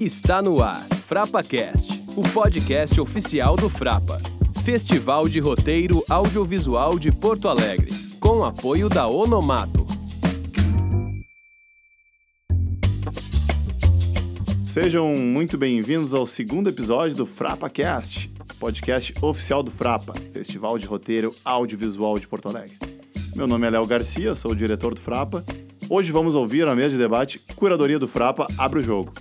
Está no ar, FrapaCast, o podcast oficial do Frapa, Festival de Roteiro Audiovisual de Porto Alegre, com apoio da Onomato. Sejam muito bem-vindos ao segundo episódio do FrapaCast, podcast oficial do Frapa, Festival de Roteiro Audiovisual de Porto Alegre. Meu nome é Léo Garcia, sou o diretor do Frapa. Hoje vamos ouvir na mesa de debate Curadoria do Frapa Abre o Jogo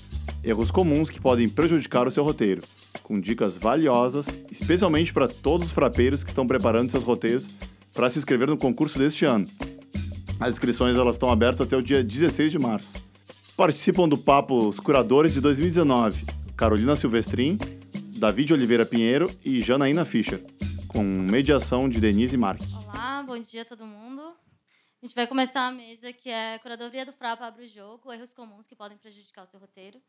erros comuns que podem prejudicar o seu roteiro, com dicas valiosas, especialmente para todos os frapeiros que estão preparando seus roteiros para se inscrever no concurso deste ano. As inscrições elas estão abertas até o dia 16 de março. Participam do papo os curadores de 2019, Carolina Silvestrin, David Oliveira Pinheiro e Janaína Fischer, com mediação de Denise Marques. Olá, bom dia a todo mundo. A gente vai começar a mesa que é Curadoria do Frapa abre o jogo, erros comuns que podem prejudicar o seu roteiro.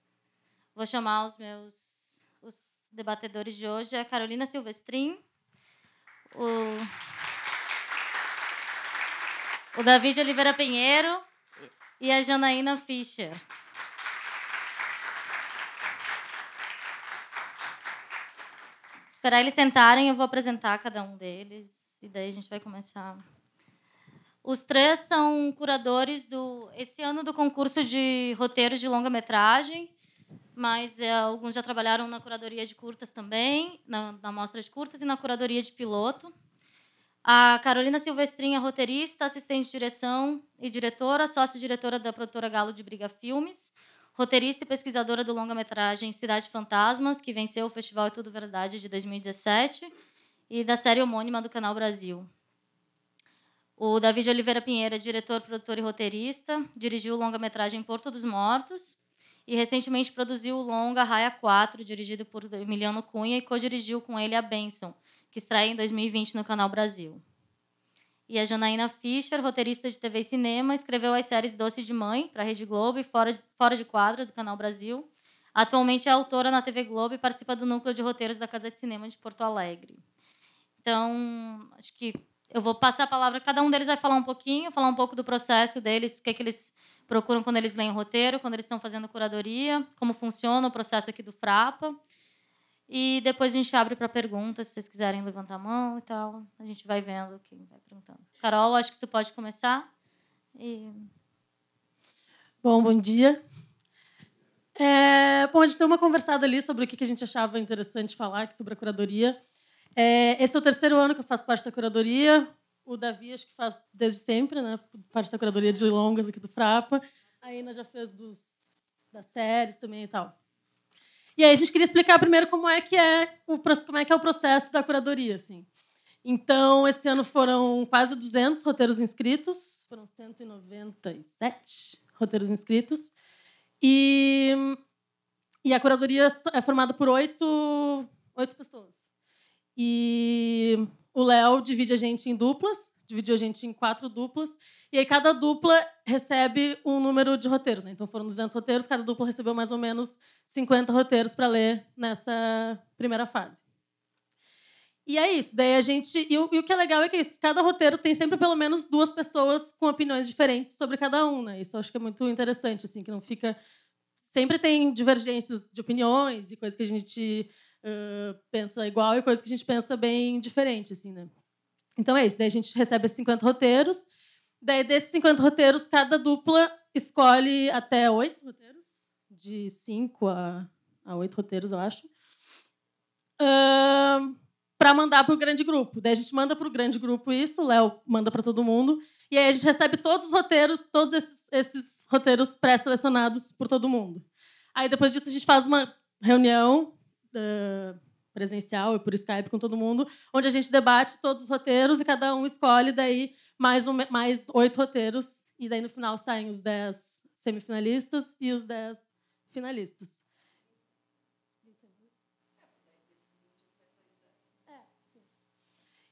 Vou chamar os meus os debatedores de hoje, a Carolina Silvestrin, o, o David Oliveira Pinheiro e a Janaína Fischer. Esperar eles sentarem, eu vou apresentar cada um deles e daí a gente vai começar. Os três são curadores do esse ano do concurso de roteiros de longa-metragem mas é, alguns já trabalharam na curadoria de curtas também, na, na mostra de curtas e na curadoria de piloto. A Carolina Silvestrinha, roteirista, assistente de direção e diretora, sócio-diretora da produtora Galo de Briga Filmes, roteirista e pesquisadora do longa-metragem Cidade Fantasmas, que venceu o Festival É Tudo Verdade de 2017, e da série homônima do Canal Brasil. O David Oliveira Pinheiro é diretor, produtor e roteirista, dirigiu o longa-metragem Porto dos Mortos, e recentemente produziu o longa Raia 4, dirigido por Emiliano Cunha, e co-dirigiu com ele a Benção, que estreia em 2020 no Canal Brasil. E a Janaína Fischer, roteirista de TV e cinema, escreveu as séries Doce de Mãe, para a Rede Globo, e Fora de, Fora de do Canal Brasil. Atualmente é autora na TV Globo e participa do núcleo de roteiros da Casa de Cinema de Porto Alegre. Então, acho que eu vou passar a palavra, cada um deles vai falar um pouquinho, falar um pouco do processo deles, o que, é que eles procuram quando eles leem o roteiro, quando eles estão fazendo curadoria, como funciona o processo aqui do Frapa. E depois a gente abre para perguntas, se vocês quiserem levantar a mão e tal. A gente vai vendo quem vai perguntando. Carol, acho que tu pode começar. E... Bom, bom dia. É, bom, a gente deu uma conversada ali sobre o que a gente achava interessante falar sobre a curadoria. É, esse é o terceiro ano que eu faço parte da curadoria. O Davi, acho que faz desde sempre, né? Parte da curadoria de longas aqui do Frapa. A Ina já fez dos, das séries também e tal. E aí a gente queria explicar primeiro como é que é o, como é, que é o processo da curadoria, assim. Então, esse ano foram quase 200 roteiros inscritos, foram 197 roteiros inscritos. E, e a curadoria é formada por oito, oito pessoas. E o Léo divide a gente em duplas, dividiu a gente em quatro duplas, e aí cada dupla recebe um número de roteiros. Né? Então foram 200 roteiros, cada dupla recebeu mais ou menos 50 roteiros para ler nessa primeira fase. E é isso. Daí a gente. E o, e o, que é legal é que é isso, cada roteiro tem sempre pelo menos duas pessoas com opiniões diferentes sobre cada um. Né? Isso eu acho que é muito interessante, assim, que não fica. Sempre tem divergências de opiniões e coisas que a gente uh, pensa igual e coisas que a gente pensa bem diferente, assim, né? Então é isso. Daí a gente recebe esses 50 roteiros. Daí, desses 50 roteiros, cada dupla escolhe até oito roteiros, de cinco a, oito roteiros, eu acho, uh, para mandar para o grande grupo. Daí a gente manda para o grande grupo isso, o Léo manda para todo mundo. E aí a gente recebe todos os roteiros, todos esses, esses roteiros pré-selecionados por todo mundo. Aí depois disso a gente faz uma reunião uh, presencial e por Skype com todo mundo, onde a gente debate todos os roteiros e cada um escolhe daí mais, um, mais oito roteiros e daí no final saem os dez semifinalistas e os dez finalistas.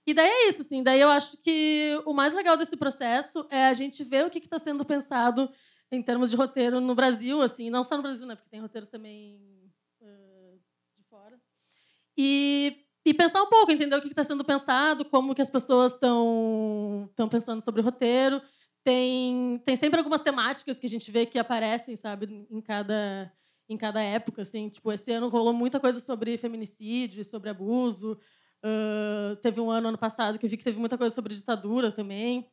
E daí é isso, assim. Daí eu acho que o mais legal desse processo é a gente ver o que está sendo pensado em termos de roteiro no Brasil, assim, não só no Brasil, né? Porque tem roteiros também e, e pensar um pouco, entender o que está sendo pensado, como que as pessoas estão pensando sobre o roteiro. Tem, tem sempre algumas temáticas que a gente vê que aparecem, sabe, em cada, em cada época. Assim. Tipo, esse ano rolou muita coisa sobre feminicídio, sobre abuso. Uh, teve um ano, ano passado, que eu vi que teve muita coisa sobre ditadura também.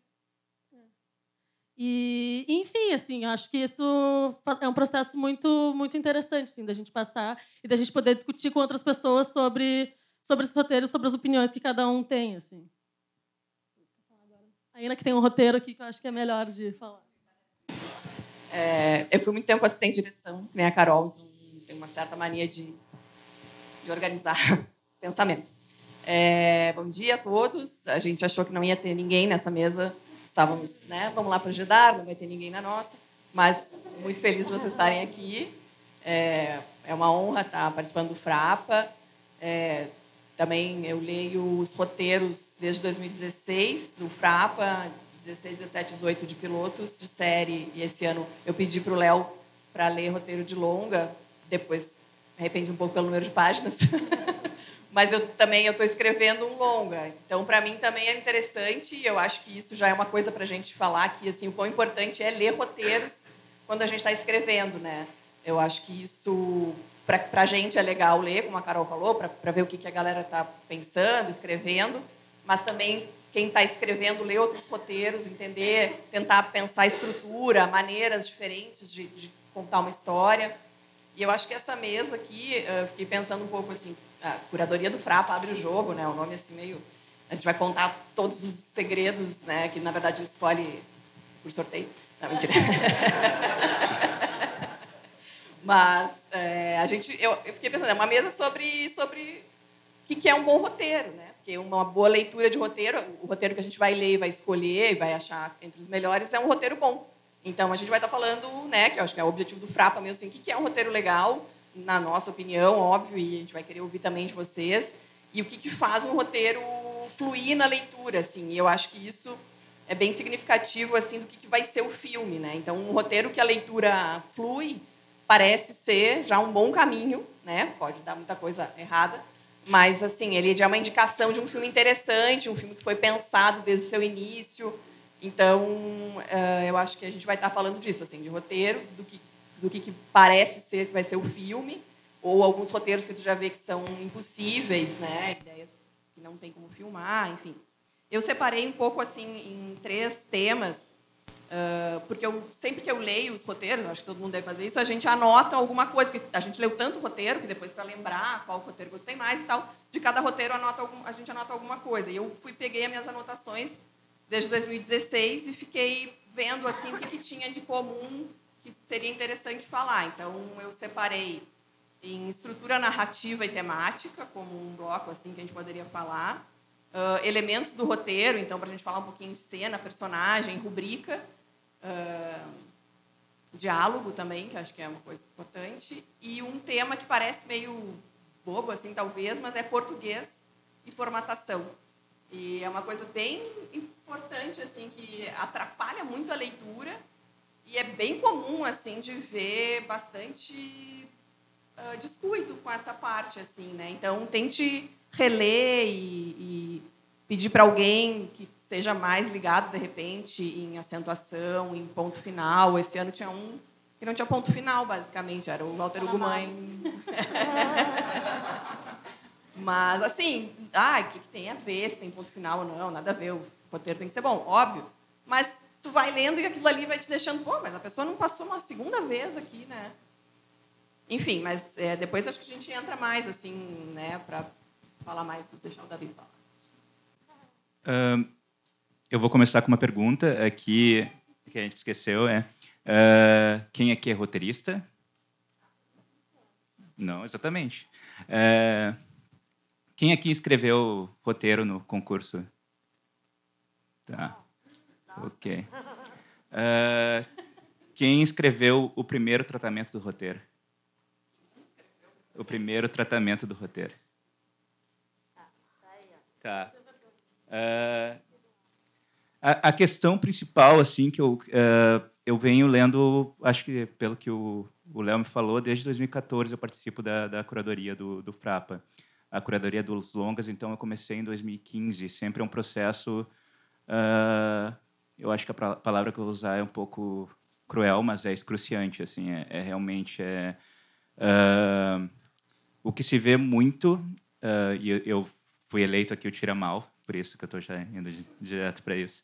E, enfim, assim, acho que isso é um processo muito, muito interessante, assim, da gente passar e da gente poder discutir com outras pessoas sobre, sobre esses roteiros, sobre as opiniões que cada um tem, assim. Ainda que tem um roteiro aqui que eu acho que é melhor de falar. É, eu fui muito tempo assistente de direção, né, a Carol, então tem uma certa mania de, de organizar pensamento. É, bom dia a todos. A gente achou que não ia ter ninguém nessa mesa estávamos, né, vamos lá para Jedar, não vai ter ninguém na nossa, mas muito feliz de vocês estarem aqui. É, é uma honra estar participando do Frapa. É, também eu leio os roteiros desde 2016 do Frapa, 16, 17, 18 de pilotos de série, e esse ano eu pedi para o Léo para ler roteiro de longa, depois me arrependi um pouco pelo número de páginas. mas eu também eu estou escrevendo um longa. Então, para mim também é interessante. E eu acho que isso já é uma coisa para a gente falar aqui, assim, o quão importante é ler roteiros quando a gente está escrevendo, né? Eu acho que isso para a gente é legal ler, como a Carol falou, para ver o que, que a galera está pensando, escrevendo, mas também quem está escrevendo ler outros roteiros, entender, tentar pensar estrutura, maneiras diferentes de, de contar uma história. E eu acho que essa mesa aqui, eu fiquei pensando um pouco assim, a curadoria do Frapa abre o jogo, né? O nome assim meio a gente vai contar todos os segredos, né? Que na verdade escolhe por sorteio. Não, mentira. Mas é, a gente, eu, eu, fiquei pensando, é uma mesa sobre sobre o que, que é um bom roteiro, né? Porque uma boa leitura de roteiro, o roteiro que a gente vai ler vai escolher vai achar entre os melhores é um roteiro bom. Então a gente vai estar falando, né? Que eu acho que é o objetivo do Frapa mesmo, assim, o que, que é um roteiro legal na nossa opinião, óbvio, e a gente vai querer ouvir também de vocês, e o que, que faz um roteiro fluir na leitura, assim. E eu acho que isso é bem significativo assim do que, que vai ser o filme, né? Então, um roteiro que a leitura flui parece ser já um bom caminho, né? Pode dar muita coisa errada, mas assim ele é uma indicação de um filme interessante, um filme que foi pensado desde o seu início. Então, eh, eu acho que a gente vai estar falando disso, assim, de roteiro, do que do que, que parece ser que vai ser o filme, ou alguns roteiros que tu já vê que são impossíveis, né? Ideias que não tem como filmar, enfim. Eu separei um pouco assim em três temas, uh, porque eu sempre que eu leio os roteiros, acho que todo mundo deve fazer isso, a gente anota alguma coisa, porque a gente leu tanto roteiro que depois para lembrar qual roteiro gostei mais e tal, de cada roteiro anota algum, a gente anota alguma coisa. E eu fui peguei as minhas anotações desde 2016 e fiquei vendo assim o que, que tinha de comum que seria interessante falar. Então, eu separei em estrutura narrativa e temática, como um bloco assim que a gente poderia falar. Uh, elementos do roteiro, então, para a gente falar um pouquinho de cena, personagem, rubrica. Uh, diálogo também, que acho que é uma coisa importante. E um tema que parece meio bobo, assim, talvez, mas é português e formatação. E é uma coisa bem importante, assim, que atrapalha muito a leitura e é bem comum, assim, de ver bastante uh, descuido com essa parte, assim, né? Então, tente reler e, e pedir para alguém que seja mais ligado, de repente, em acentuação, em ponto final. Esse ano tinha um que não tinha ponto final, basicamente. Era o Walter Ugumãe. Mas, assim, ah, o que, que tem a ver se tem ponto final ou não? Nada a ver, o roteiro tem que ser bom, óbvio. Mas tu vai lendo e aquilo ali vai te deixando, pô, mas a pessoa não passou uma segunda vez aqui, né? Enfim, mas é, depois acho que a gente entra mais, assim, né, para falar mais, dos deixar o Davi falar. Uh, eu vou começar com uma pergunta aqui que a gente esqueceu, é uh, quem aqui é roteirista? Não, exatamente. Quem aqui escreveu roteiro no concurso? Tá. Ok. Uh, quem escreveu o primeiro tratamento do roteiro? O primeiro tratamento do roteiro. Tá. Uh, a, a, questão principal, assim, que eu, uh, eu venho lendo, acho que pelo que o Léo me falou, desde 2014 eu participo da, da curadoria do, do Frapa. a curadoria dos longas, então eu comecei em 2015. Sempre é um processo. Uh, eu acho que a palavra que eu vou usar é um pouco cruel, mas é excruciante. Assim, é, é realmente é uh, o que se vê muito. Uh, e eu fui eleito aqui o tira mal, por isso que eu estou já indo direto para isso.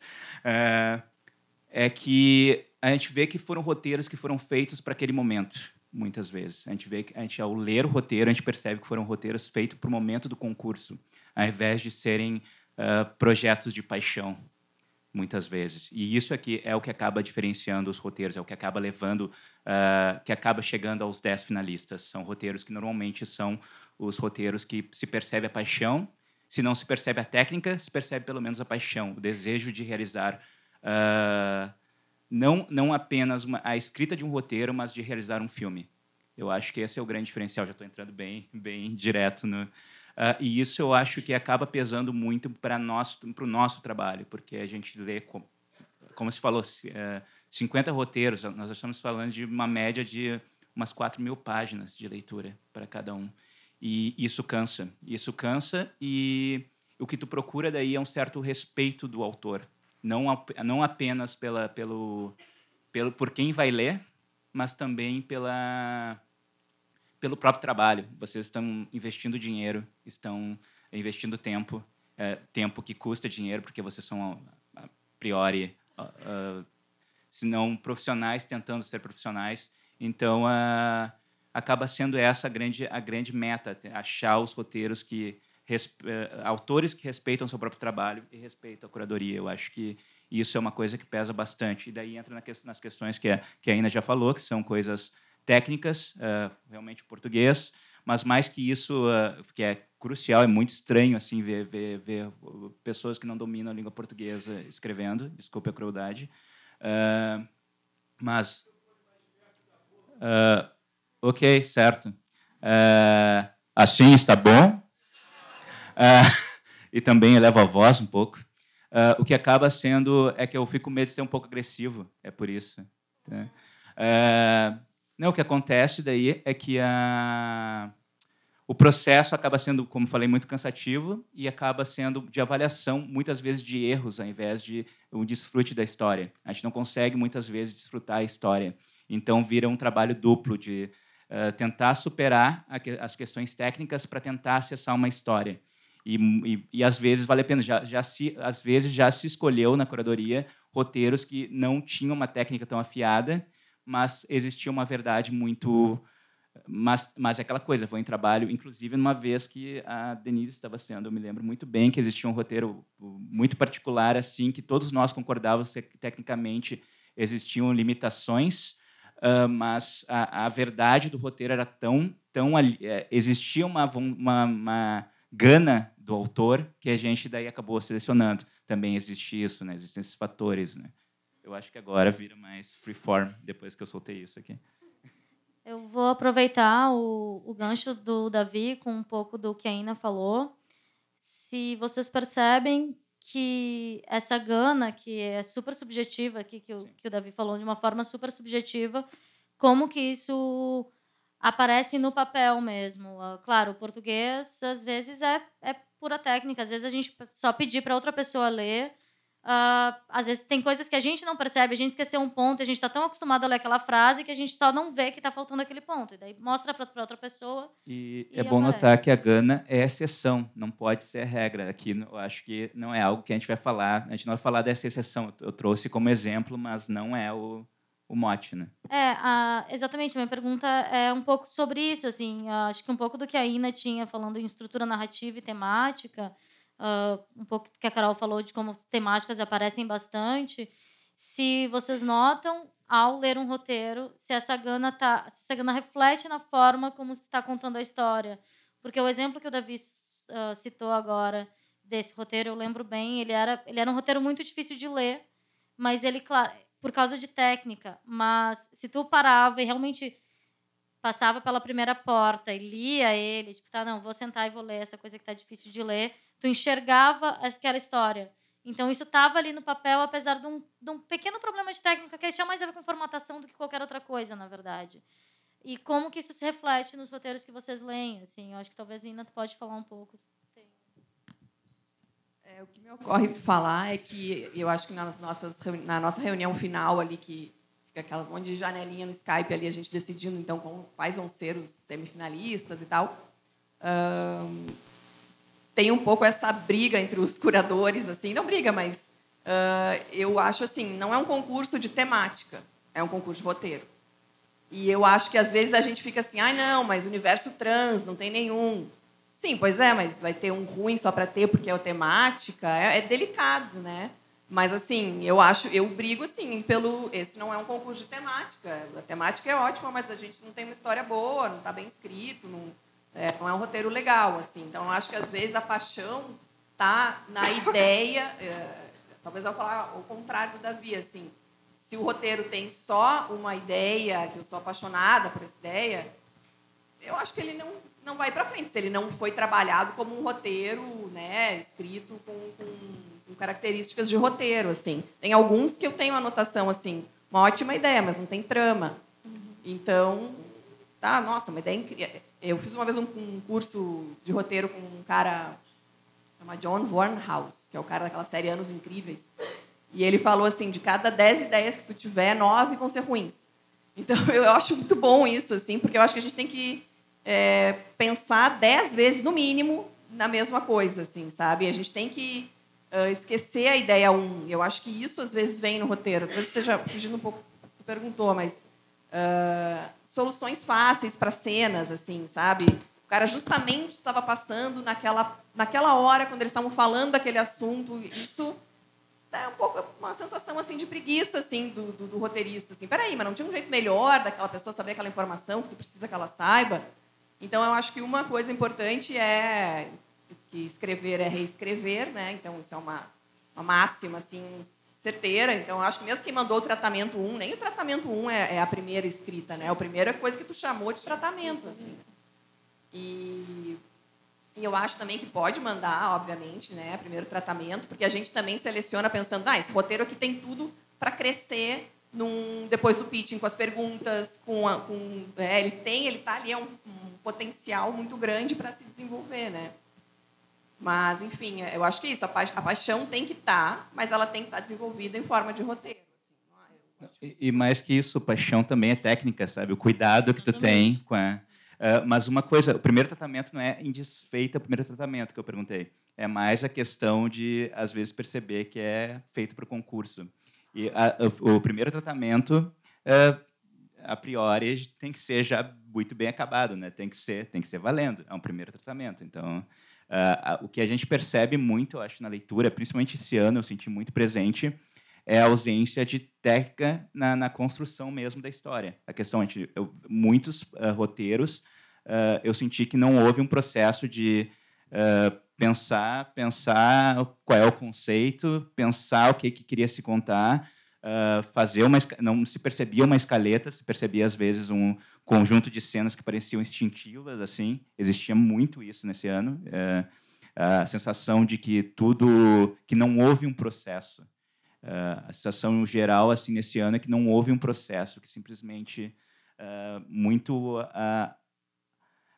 é que a gente vê que foram roteiros que foram feitos para aquele momento muitas vezes. A gente vê que a gente ao ler o roteiro a gente percebe que foram roteiros feitos para o momento do concurso, ao invés de serem uh, projetos de paixão muitas vezes. E isso aqui é o que acaba diferenciando os roteiros, é o que acaba levando, uh, que acaba chegando aos dez finalistas. São roteiros que normalmente são os roteiros que se percebe a paixão. Se não se percebe a técnica, se percebe pelo menos a paixão, o desejo de realizar uh, não, não apenas uma, a escrita de um roteiro, mas de realizar um filme. Eu acho que esse é o grande diferencial. Já estou entrando bem, bem direto no. Uh, e isso eu acho que acaba pesando muito para o nosso trabalho, porque a gente lê, como, como se falou, uh, 50 roteiros. Nós estamos falando de uma média de umas 4 mil páginas de leitura para cada um. E isso cansa. Isso cansa e o que tu procura daí é um certo respeito do autor não, não apenas pela, pelo, pelo, por quem vai ler, mas também pela, pelo próprio trabalho. Vocês estão investindo dinheiro, estão investindo tempo, é, tempo que custa dinheiro, porque vocês são, a, priori, se não profissionais tentando ser profissionais. Então, acaba sendo essa a grande, a grande meta, achar os roteiros que uh, autores que respeitam seu próprio trabalho e respeitam a curadoria. Eu acho que isso é uma coisa que pesa bastante. E daí entra nas questões que a, que a Ina já falou, que são coisas técnicas, uh, realmente português, mas mais que isso, uh, que é crucial, é muito estranho assim ver, ver, ver pessoas que não dominam a língua portuguesa escrevendo, desculpe a crueldade, uh, mas... ok, certo. assim está bom? E também eleva a voz um pouco. Uh, o que acaba sendo é que eu fico com medo de ser um pouco agressivo, é por isso. Uh, não, o que acontece daí é que a, o processo acaba sendo, como falei, muito cansativo e acaba sendo de avaliação, muitas vezes de erros, ao invés de um desfrute da história. A gente não consegue, muitas vezes, desfrutar a história. Então, vira um trabalho duplo de uh, tentar superar as questões técnicas para tentar acessar uma história. E, e, e, às vezes vale a pena. Já, já se, às vezes já se escolheu na curadoria roteiros que não tinham uma técnica tão afiada, mas existia uma verdade muito. Mas, mas é aquela coisa, foi em trabalho, inclusive numa vez que a Denise estava sendo, eu me lembro muito bem que existia um roteiro muito particular, assim, que todos nós concordávamos que tecnicamente existiam limitações, uh, mas a, a, verdade do roteiro era tão. tão é, existia uma, uma, uma gana do autor que a gente daí acabou selecionando. Também existe isso, né? Existem esses fatores, né? Eu acho que agora vira mais freeform depois que eu soltei isso aqui. Eu vou aproveitar o, o gancho do Davi com um pouco do que a Ina falou. Se vocês percebem que essa gana, que é super subjetiva aqui, que o, que o Davi falou de uma forma super subjetiva, como que isso aparece no papel mesmo. Ah, claro, o português às vezes é, é pura técnica, às vezes a gente só pedir para outra pessoa ler. Uh, às vezes tem coisas que a gente não percebe, a gente esqueceu um ponto, a gente está tão acostumado a ler aquela frase que a gente só não vê que está faltando aquele ponto. E daí mostra para outra pessoa. E, e é bom aparece. notar que a Gana é exceção, não pode ser regra. Aqui eu acho que não é algo que a gente vai falar, a gente não vai falar dessa exceção. Eu trouxe como exemplo, mas não é o, o mote, né? É, a, exatamente. Minha pergunta é um pouco sobre isso, assim. Acho que um pouco do que a Ina tinha falando em estrutura narrativa e temática, uh, um pouco que a Carol falou de como as temáticas aparecem bastante. Se vocês notam ao ler um roteiro, se essa gana tá, se essa gana reflete na forma como se está contando a história, porque o exemplo que o Davi uh, citou agora desse roteiro, eu lembro bem, ele era, ele era um roteiro muito difícil de ler, mas ele, claro, por causa de técnica, mas se tu parava e realmente passava pela primeira porta e lia ele, tipo, tá, não, vou sentar e vou ler essa coisa que tá difícil de ler, tu enxergava aquela história. Então isso estava ali no papel, apesar de um, de um, pequeno problema de técnica que tinha mais a ver com formatação do que qualquer outra coisa, na verdade. E como que isso se reflete nos roteiros que vocês leem? Assim, eu acho que talvez a Ina pode falar um pouco. É, o que me ocorre falar é que eu acho que nas nossas, na nossa reunião final ali, que fica aquela monte de janelinha no Skype ali, a gente decidindo então quais vão ser os semifinalistas e tal. Tem um pouco essa briga entre os curadores, assim, não briga, mas uh, eu acho assim, não é um concurso de temática, é um concurso de roteiro. E eu acho que às vezes a gente fica assim, ai ah, não, mas universo trans não tem nenhum. Sim, pois é, mas vai ter um ruim só para ter porque é o temática, é, é delicado, né? Mas assim, eu acho, eu brigo assim pelo. Esse não é um concurso de temática. A temática é ótima, mas a gente não tem uma história boa, não está bem escrito, não é, não é um roteiro legal, assim. Então, acho que às vezes a paixão tá na ideia. É, talvez eu falar o contrário do Davi, assim. Se o roteiro tem só uma ideia, que eu sou apaixonada por essa ideia, eu acho que ele não não vai para frente se ele não foi trabalhado como um roteiro, né, escrito com, com com características de roteiro, assim. Tem alguns que eu tenho anotação assim, uma ótima ideia, mas não tem trama. Então, tá, nossa, uma ideia incrível. Eu fiz uma vez um, um, curso de roteiro com um cara chama John Warnhouse, que é o cara daquela série Anos Incríveis. E ele falou assim, de cada dez ideias que tu tiver, nove vão ser ruins. Então, eu acho muito bom isso, assim, porque eu acho que a gente tem que é, pensar dez vezes, no mínimo, na mesma coisa, assim, sabe? A gente tem que uh, esquecer a ideia 1. Um. Eu acho que isso às vezes vem no roteiro. Talvez esteja fugindo um pouco do que perguntou, mas uh, soluções fáceis para cenas, assim, sabe? O cara justamente estava passando naquela, naquela hora, quando eles estavam falando daquele assunto. Isso é um pouco uma sensação assim de preguiça assim do, do, do, roteirista assim peraí mas não tinha um jeito melhor daquela pessoa saber aquela informação que tu precisa que ela saiba então eu acho que uma coisa importante é que escrever é reescrever, né? Então isso é uma, uma máxima assim certeira. Então acho que mesmo quem mandou o tratamento 1, nem o tratamento 1 é, é a primeira escrita, né? A primeira coisa que tu chamou de tratamento, assim. E, e eu acho também que pode mandar, obviamente, né? Primeiro tratamento, porque a gente também seleciona pensando, ah, esse roteiro aqui tem tudo para crescer num, depois do pitching, com as perguntas, com, a, com é, ele tem, ele está ali é um, um potencial muito grande para se desenvolver, né? Mas, enfim, eu acho que é isso. A, pa a paixão tem que estar, tá, mas ela tem que estar tá desenvolvida em forma de roteiro. Assim. Ah, e, e, mais que isso, paixão também é técnica, sabe? O cuidado que tu tem com a... Uh, mas uma coisa, o primeiro tratamento não é indesfeita o primeiro tratamento que eu perguntei. É mais a questão de, às vezes, perceber que é feito para o concurso. E a, o, o, primeiro tratamento, uh, a priori, tem que ser já muito bem acabado, né? Tem que ser, tem que ser valendo. É um primeiro tratamento. Então, Uh, o que a gente percebe muito, eu acho, na leitura, principalmente esse ano, eu senti muito presente, é a ausência de técnica na, na construção mesmo da história. A questão é muitos uh, roteiros, uh, eu senti que não houve um processo de pensar, pensar qual é o conceito, pensar o que, que queria se contar, fazer uma não se percebia uma escaleta, se percebia às vezes um, conjunto de cenas que pareciam instintivas, assim. Existia muito isso nesse ano. É, a sensação de que tudo, que não houve um processo. É, a sensação geral, assim, nesse ano é que não houve um processo, que simplesmente é, muito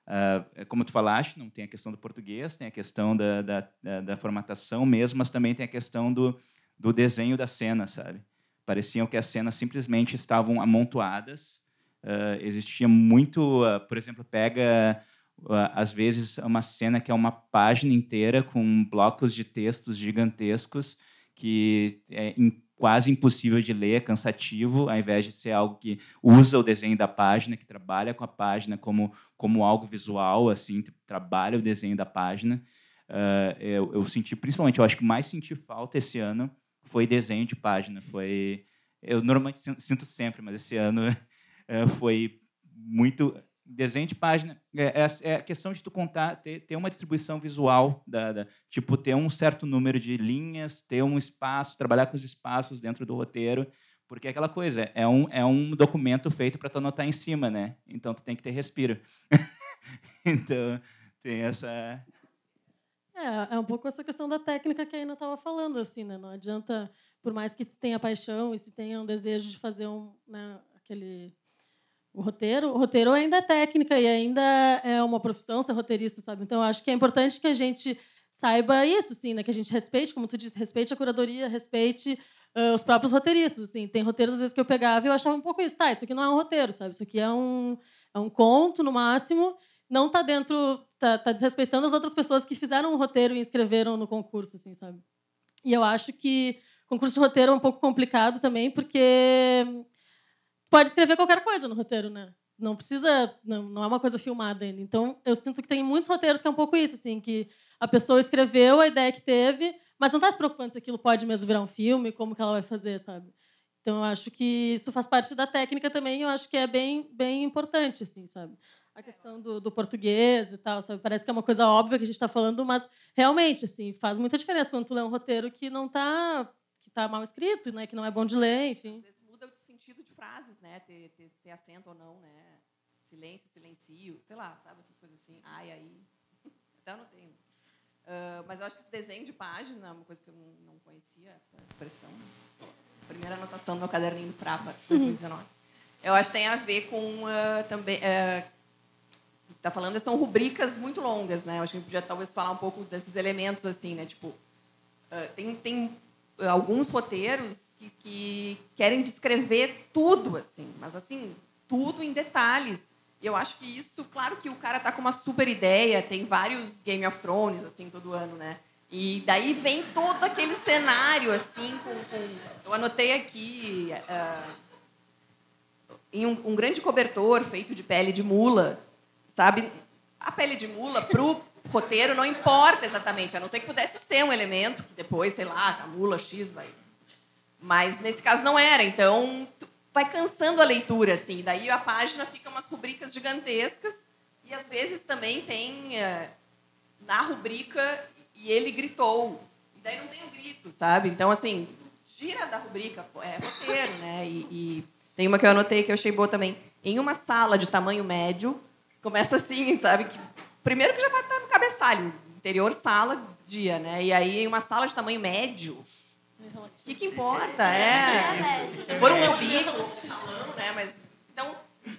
Uh, como tu falaste, não tem a questão do português, tem a questão da, da, da, da, formatação mesmo, mas também tem a questão do, do desenho da cena, sabe? Pareciam que as cenas simplesmente estavam amontoadas Uh, existia muito, uh, por exemplo, pega uh, às vezes uma cena que é uma página inteira com blocos de textos gigantescos que é quase impossível de ler, é cansativo, ao invés de ser algo que usa o desenho da página, que trabalha com a página como como algo visual, assim, trabalha o desenho da página. Eu, eu senti, principalmente, eu acho que mais senti falta esse ano foi desenho de página, foi eu normalmente sinto sempre, mas esse ano foi muito desenho de página. É, é, é, a questão de tu contar ter, ter uma distribuição visual da, da, tipo ter um certo número de linhas ter um espaço trabalhar com os espaços dentro do roteiro porque é aquela coisa é um é um documento feito para tu anotar em cima né? Então tu tem que ter respiro. Então tem essa é, é um pouco essa questão da técnica que a Ana estava falando assim né? Não adianta por mais que se tenha paixão e se tenha um desejo de fazer um né, aquele o roteiro, o roteiro ainda é técnica e ainda é uma profissão ser roteirista, sabe? Então, acho que é importante que a gente saiba isso, sim, né? Que a gente respeite, como tu disse, respeite a curadoria, respeite uh, os próprios roteiristas, assim. Tem roteiros, às vezes, que eu pegava e eu achava um pouco isso. Tá, isso aqui não é um roteiro, sabe? Isso aqui é um, é um conto, no máximo. Não tá dentro... Tá, tá desrespeitando as outras pessoas que fizeram o roteiro e inscreveram no concurso, assim, sabe? E eu acho que concurso de roteiro é um pouco complicado também, porque pode escrever qualquer coisa no roteiro, né? Não precisa, não, não é uma coisa filmada ainda. Então, eu sinto que tem muitos roteiros que é um pouco isso, assim, que a pessoa escreveu a ideia que teve, mas não está se preocupando se aquilo pode mesmo virar um filme, como que ela vai fazer, sabe? Então, eu acho que isso faz parte da técnica também, eu acho que é bem, bem importante, assim, sabe? A questão do, do português e tal, sabe? Parece que é uma coisa óbvia que a gente está falando, mas realmente, assim, faz muita diferença quando tu lê um roteiro que não está que tá mal escrito, né? Que não é bom de ler, enfim frases, né? Ter, ter, ter acento ou não, né? Silêncio, silencio, sei lá, sabe? Essas coisas assim. Ai, aí. Até eu não tenho. Uh, mas eu acho que esse desenho de página, uma coisa que eu não, não conhecia, essa expressão. Primeira anotação do meu caderninho do Frapa, 2019. Eu acho que tem a ver com uh, também. Uh, tá falando são rubricas muito longas, né? Eu acho que a gente podia talvez falar um pouco desses elementos assim, né? Tipo, uh, tem, tem alguns roteiros que, que, querem descrever tudo, assim, mas assim, tudo em detalhes. E eu acho que isso, claro que o cara tá com uma super ideia, tem vários Game of Thrones, assim, todo ano, né? E daí vem todo aquele cenário, assim, com. com... Eu anotei aqui. Uh, em um, um grande cobertor feito de pele de mula, sabe? A pele de mula, pro roteiro não importa exatamente, a não ser que pudesse ser um elemento que depois, sei lá, a mula X vai. Mas nesse caso não era, então vai cansando a leitura, assim. Daí a página fica umas rubricas gigantescas e às vezes também tem uh, na rubrica e ele gritou. E daí não tem o um grito, sabe? Então, assim, tira da rubrica, é roteiro, né? E, e tem uma que eu anotei que eu achei boa também. Em uma sala de tamanho médio, começa assim, sabe? Que Primeiro que já vai estar no cabeçalho, interior, sala, dia, né? E aí uma sala de tamanho médio. O que, que importa? É. Se for um um salão, né? Mas. Então.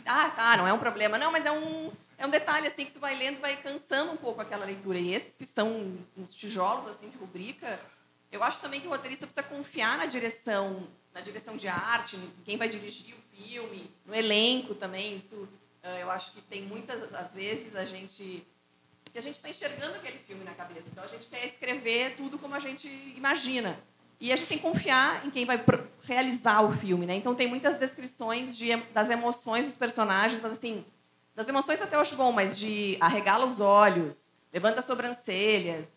Ah, tá, não é um problema. Não, mas é um, é um detalhe assim que tu vai lendo vai cansando um pouco aquela leitura. E esses que são uns tijolos assim de rubrica, eu acho também que o roteirista precisa confiar na direção, na direção de arte, em quem vai dirigir o filme, no elenco também. Isso ah, eu acho que tem muitas às vezes a gente que a gente está enxergando aquele filme na cabeça. Então a gente quer escrever tudo como a gente imagina. E a gente tem que confiar em quem vai realizar o filme, né? Então tem muitas descrições de, das emoções dos personagens, mas assim, das emoções até eu acho bom, mas de arregala os olhos, levanta as sobrancelhas.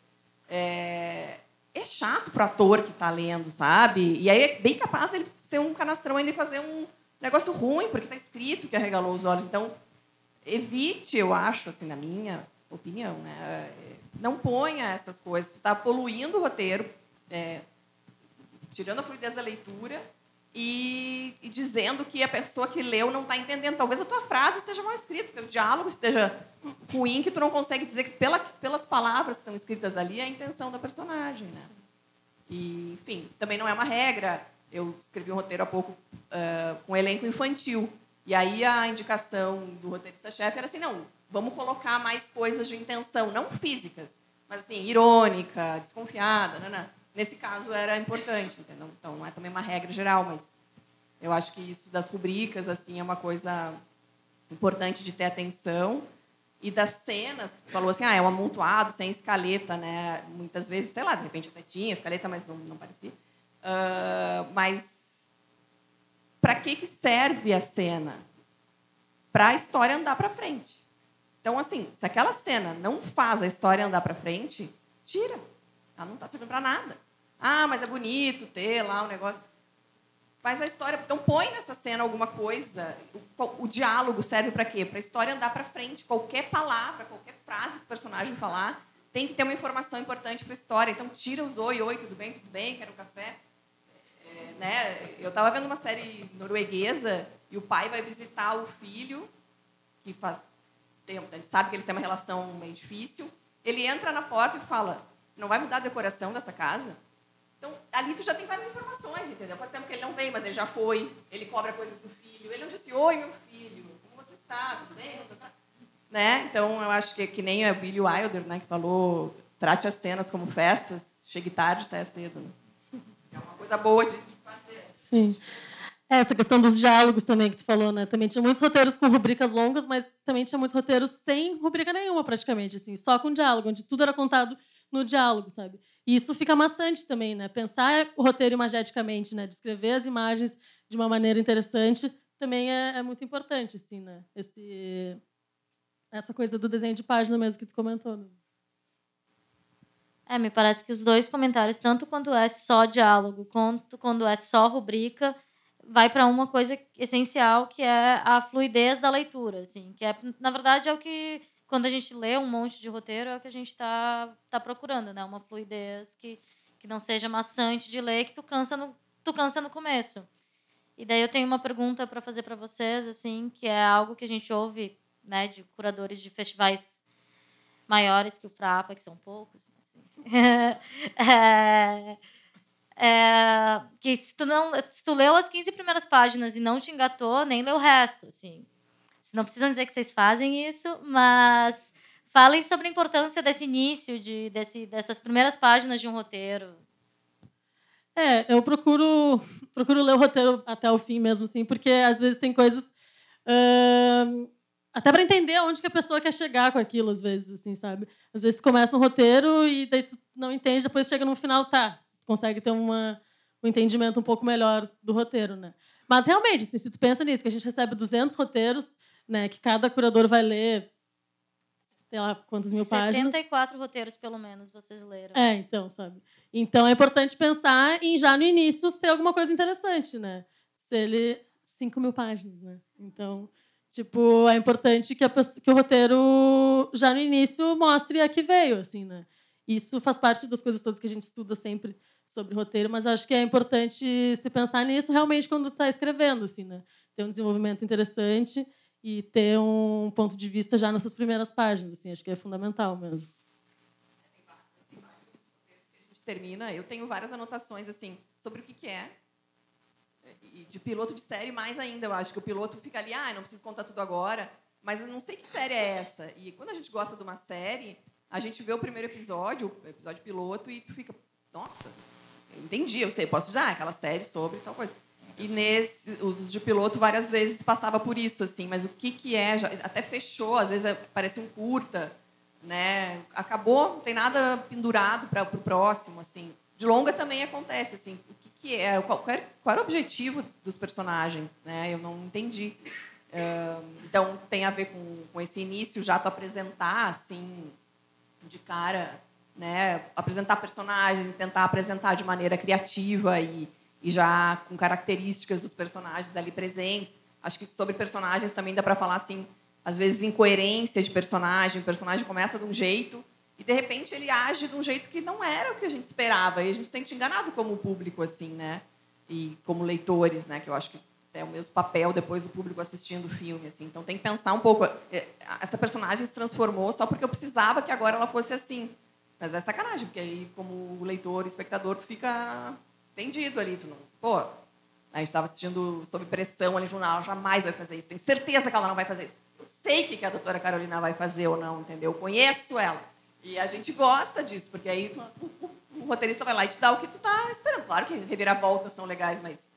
É, é chato pro ator que está lendo, sabe? E aí é bem capaz dele ser um canastrão ainda e fazer um negócio ruim, porque está escrito que arregalou os olhos. Então, evite, eu acho, assim, na minha opinião, né? Não ponha essas coisas. Tu está poluindo o roteiro, é, tirando a fluidez da leitura e, e, dizendo que a pessoa que leu não está entendendo. Talvez a tua frase esteja mal escrita, teu diálogo esteja ruim, que tu não consegue dizer que pela, pelas palavras que estão escritas ali é a intenção da personagem, né? E, enfim, também não é uma regra. Eu escrevi um roteiro há pouco uh, com elenco infantil. E aí a indicação do roteirista-chefe era assim, não, vamos colocar mais coisas de intenção, não físicas, mas assim, irônica, desconfiada. Né? Nesse caso era importante, entendeu? Então não é também uma regra geral, mas eu acho que isso das rubricas assim é uma coisa importante de ter atenção e das cenas que tu falou assim, ah, é um amontoado sem escaleta, né? Muitas vezes, sei lá, de repente até tinha escaleta, mas não, não parecia. Uh, mas para que que serve a cena? Para a história andar para frente. Então, assim, se aquela cena não faz a história andar para frente, tira. Ela não está servindo para nada. Ah, mas é bonito ter lá um negócio. Faz a história. Então, põe nessa cena alguma coisa. O, o diálogo serve para quê? Para a história andar para frente. Qualquer palavra, qualquer frase que o personagem falar, tem que ter uma informação importante para a história. Então, tira os oi, oi, tudo bem, tudo bem, quero um café. É, né? Eu estava vendo uma série norueguesa e o pai vai visitar o filho, que faz tem, a gente sabe que eles têm uma relação meio difícil. Ele entra na porta e fala: não vai mudar a decoração dessa casa? Ali tu já tem várias informações, entendeu? Faz tempo que ele não vem, mas ele já foi. Ele cobra coisas do filho. Ele não disse: Oi, meu filho, como está? Tudo bem? Você tá? Né? Então, eu acho que que nem a Billy Wilder, né, que falou, trate as cenas como festas, chegue tarde, saia cedo. Né? É uma coisa boa de, de fazer. Sim. É, essa questão dos diálogos também que tu falou, né? Também tinha muitos roteiros com rubricas longas, mas também tinha muitos roteiros sem rubrica nenhuma, praticamente, assim, só com diálogo, onde tudo era contado no diálogo, sabe? E isso fica maçante também, né? Pensar o roteiro imageticamente, né? Descrever as imagens de uma maneira interessante também é, é muito importante, assim, né? Esse, essa coisa do desenho de página mesmo que tu comentou. Né? É, me parece que os dois comentários, tanto quando é só diálogo, quanto quando é só rubrica, vai para uma coisa essencial que é a fluidez da leitura, assim, que é na verdade é o que quando a gente lê um monte de roteiro é o que a gente está tá procurando, né? Uma fluidez que, que não seja maçante de ler, que tu cansa no tu cansa no começo. E daí eu tenho uma pergunta para fazer para vocês, assim, que é algo que a gente ouve, né, de curadores de festivais maiores que o Frapa, que são poucos, assim. é, é, que se tu não se tu leu as 15 primeiras páginas e não te engatou, nem leu o resto, assim. Vocês não precisam dizer que vocês fazem isso, mas falem sobre a importância desse início, de, desse, dessas primeiras páginas de um roteiro. É, eu procuro procuro ler o roteiro até o fim mesmo, assim, porque às vezes tem coisas uh, até para entender onde que a pessoa quer chegar com aquilo, às vezes, assim, sabe? Às vezes tu começa um roteiro e daí tu não entende, depois chega no final, tá, consegue ter uma, um entendimento um pouco melhor do roteiro, né? Mas realmente, assim, se tu pensa nisso, que a gente recebe 200 roteiros, né, que cada curador vai ler sei lá quantas mil 74 páginas. 74 roteiros, pelo menos, vocês leram. É, então, sabe? Então é importante pensar em já no início ser alguma coisa interessante, né? Se ele. 5 mil páginas, né? Então, tipo, é importante que, a, que o roteiro já no início mostre a que veio, assim, né? Isso faz parte das coisas todas que a gente estuda sempre sobre roteiro, mas acho que é importante se pensar nisso realmente quando está escrevendo, assim, né? Ter um desenvolvimento interessante e ter um ponto de vista já nessas primeiras páginas, assim, acho que é fundamental mesmo. termina, eu tenho várias anotações assim sobre o que, que é. De piloto de série mais ainda, eu acho que o piloto fica ali, ah, não preciso contar tudo agora, mas eu não sei que série é essa. E quando a gente gosta de uma série, a gente vê o primeiro episódio, o episódio piloto, e tu fica, nossa, entendi, eu sei, posso ah, aquela série sobre tal coisa. E nesse, os de piloto várias vezes passava por isso, assim, mas o que que é? Já, até fechou, às vezes é, parece um curta, né? Acabou, não tem nada pendurado para o próximo, assim. De longa também acontece, assim. O que, que é? Qual, qual, era o objetivo dos personagens, né? Eu não entendi. Uh, então tem a ver com, com esse início já tu apresentar, assim, de cara, né? Apresentar personagens tentar apresentar de maneira criativa e e já com características dos personagens ali presentes. Acho que sobre personagens também dá para falar assim, às vezes incoerência de personagem, o personagem começa de um jeito e de repente ele age de um jeito que não era o que a gente esperava e a gente se sente enganado como público assim, né? E como leitores, né, que eu acho que é o mesmo papel depois do público assistindo o filme assim. Então tem que pensar um pouco, é, essa personagem se transformou só porque eu precisava que agora ela fosse assim. Mas é sacanagem, porque aí como leitor, espectador, tu fica vendido ali. Tu não, pô, a gente estava assistindo sob pressão ali jornal, ela jamais vai fazer isso. Tenho certeza que ela não vai fazer isso. Eu sei o que a doutora Carolina vai fazer ou não, entendeu? Eu conheço ela. E a gente gosta disso, porque aí tu, o, o, roteirista vai lá e te dá o que tu tá esperando. Claro que reviravoltas são legais, mas,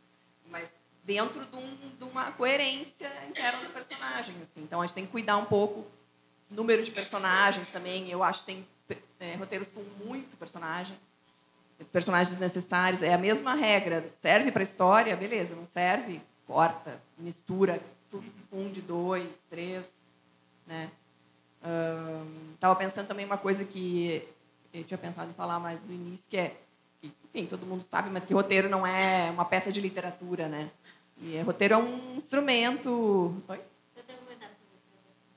mas dentro de, um, de uma coerência interna do personagem. Assim. Então a gente tem que cuidar um pouco número de personagens também. Eu acho que tem é, roteiros com muito personagem personagens necessários. É a mesma regra. Serve para a história? Beleza. Não serve? Corta, mistura, funde dois, três. Né? Estava pensando também uma coisa que eu tinha pensado em falar mais no início, que é, enfim, todo mundo sabe, mas que roteiro não é uma peça de literatura, né? E é, roteiro é um instrumento. Oi?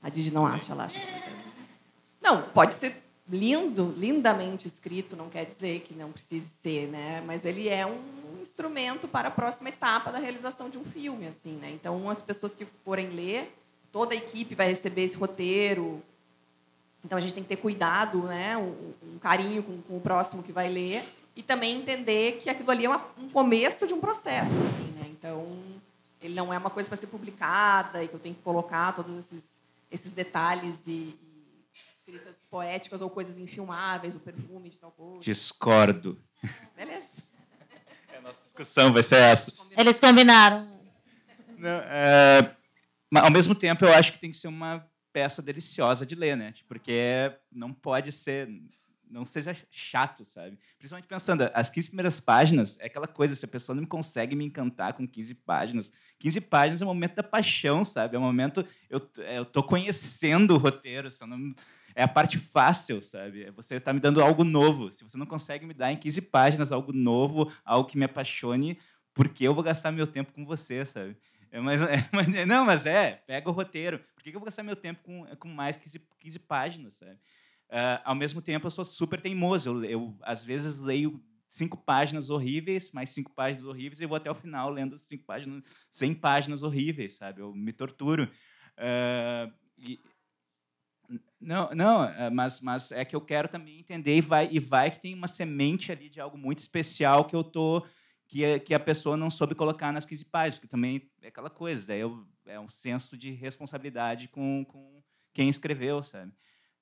A Didi não acha, ela acha. Não, pode ser lindo, lindamente escrito, não quer dizer que não precise ser, né? Mas ele é um instrumento para a próxima etapa da realização de um filme, assim, né? Então, as pessoas que forem ler, toda a equipe vai receber esse roteiro. Então, a gente tem que ter cuidado, né? Um, um carinho com, com, o próximo que vai ler e também entender que aquilo ali é uma, um começo de um processo, assim, né? Então, Ele não é uma coisa para ser publicada e que eu tenho que colocar todos esses, esses detalhes e, escritas poéticas ou coisas infilmáveis, o perfume de tal coisa. Discordo. Beleza. A nossa discussão vai ser essa. Eles combinaram. Não, é, mas, ao mesmo tempo, eu acho que tem que ser uma peça deliciosa de ler, né? Porque não pode ser. Não seja chato, sabe? Principalmente pensando, as 15 primeiras páginas é aquela coisa, se a pessoa não consegue me encantar com 15 páginas, 15 páginas é o momento da paixão, sabe? É o momento. Eu, eu tô conhecendo o roteiro, só não, é a parte fácil, sabe? É Você está me dando algo novo. Se você não consegue me dar em 15 páginas algo novo, algo que me apaixone, por que eu vou gastar meu tempo com você, sabe? É, mas, é, mas- não, mas é, pega o roteiro. Por que eu vou gastar meu tempo com, com mais 15, 15 páginas, sabe? Ah, ao mesmo tempo, eu sou super teimoso. Eu, eu, às vezes, leio cinco páginas horríveis, mais cinco páginas horríveis, e vou até o final lendo cinco páginas, 100 páginas horríveis, sabe? Eu me torturo. Ah, e- não, não, é, mas, mas é que eu quero também entender e vai, e vai que tem uma semente ali de algo muito especial que eu tô que, a- que a pessoa não soube colocar nas 15 páginas, porque também é aquela coisa, daí eu, é um senso de responsabilidade com, com quem escreveu, sabe?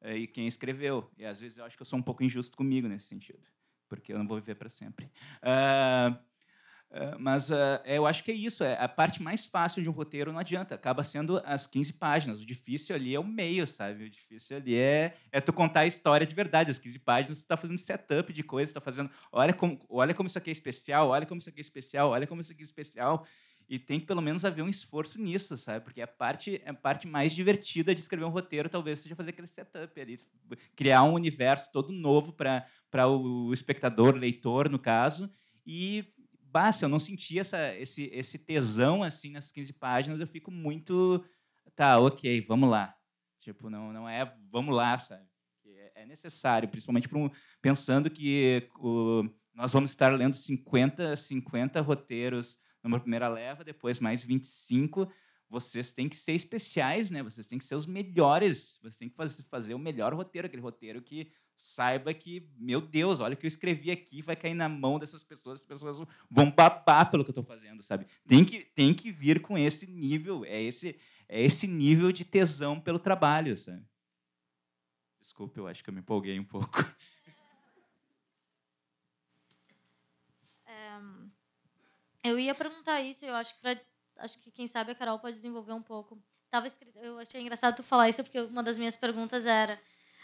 É, E quem escreveu. E às vezes eu acho que eu sou um pouco injusto comigo nesse sentido, porque eu não vou viver para sempre. Ah, ah, mas ah, eu acho que é isso. É, a parte mais fácil de um roteiro não adianta. Acaba sendo as 15 páginas. O difícil ali é o meio, sabe? O difícil ali é, é tu contar a história de verdade. As 15 páginas, tu está fazendo setup de coisas, tá fazendo. Olha como, olha como isso aqui é especial, olha como isso aqui é especial, olha como isso aqui é especial. E tem que pelo menos haver um esforço nisso, sabe? Porque a parte, a parte mais divertida de escrever um roteiro talvez seja fazer aquele setup ali, criar um universo todo novo para o espectador, leitor, no caso. E basta, eu não senti essa, esse, esse tesão assim nas 15 páginas, eu fico muito. Tá, ok, vamos lá. Tipo, não, não é vamos lá, sabe? É, é necessário, principalmente um- pensando que o, nós vamos estar lendo 50, 50 roteiros numa primeira leva, depois mais 25. Vocês têm que ser especiais, né? Vocês têm que ser os melhores. Vocês têm que faz, fazer o melhor roteiro, aquele roteiro que saiba que, meu Deus, olha o que eu escrevi aqui, vai cair na mão dessas pessoas, as pessoas vão babar pelo que eu estou fazendo, sabe? Tem que, tem que vir com esse nível, é esse, é esse nível de tesão pelo trabalho, sabe? Desculpa, eu acho que eu me empolguei um pouco. Eu ia perguntar isso, eu acho que pra, acho que quem sabe a Carol pode desenvolver um pouco. Tava escrito, eu achei engraçado tu falar isso porque uma das minhas perguntas era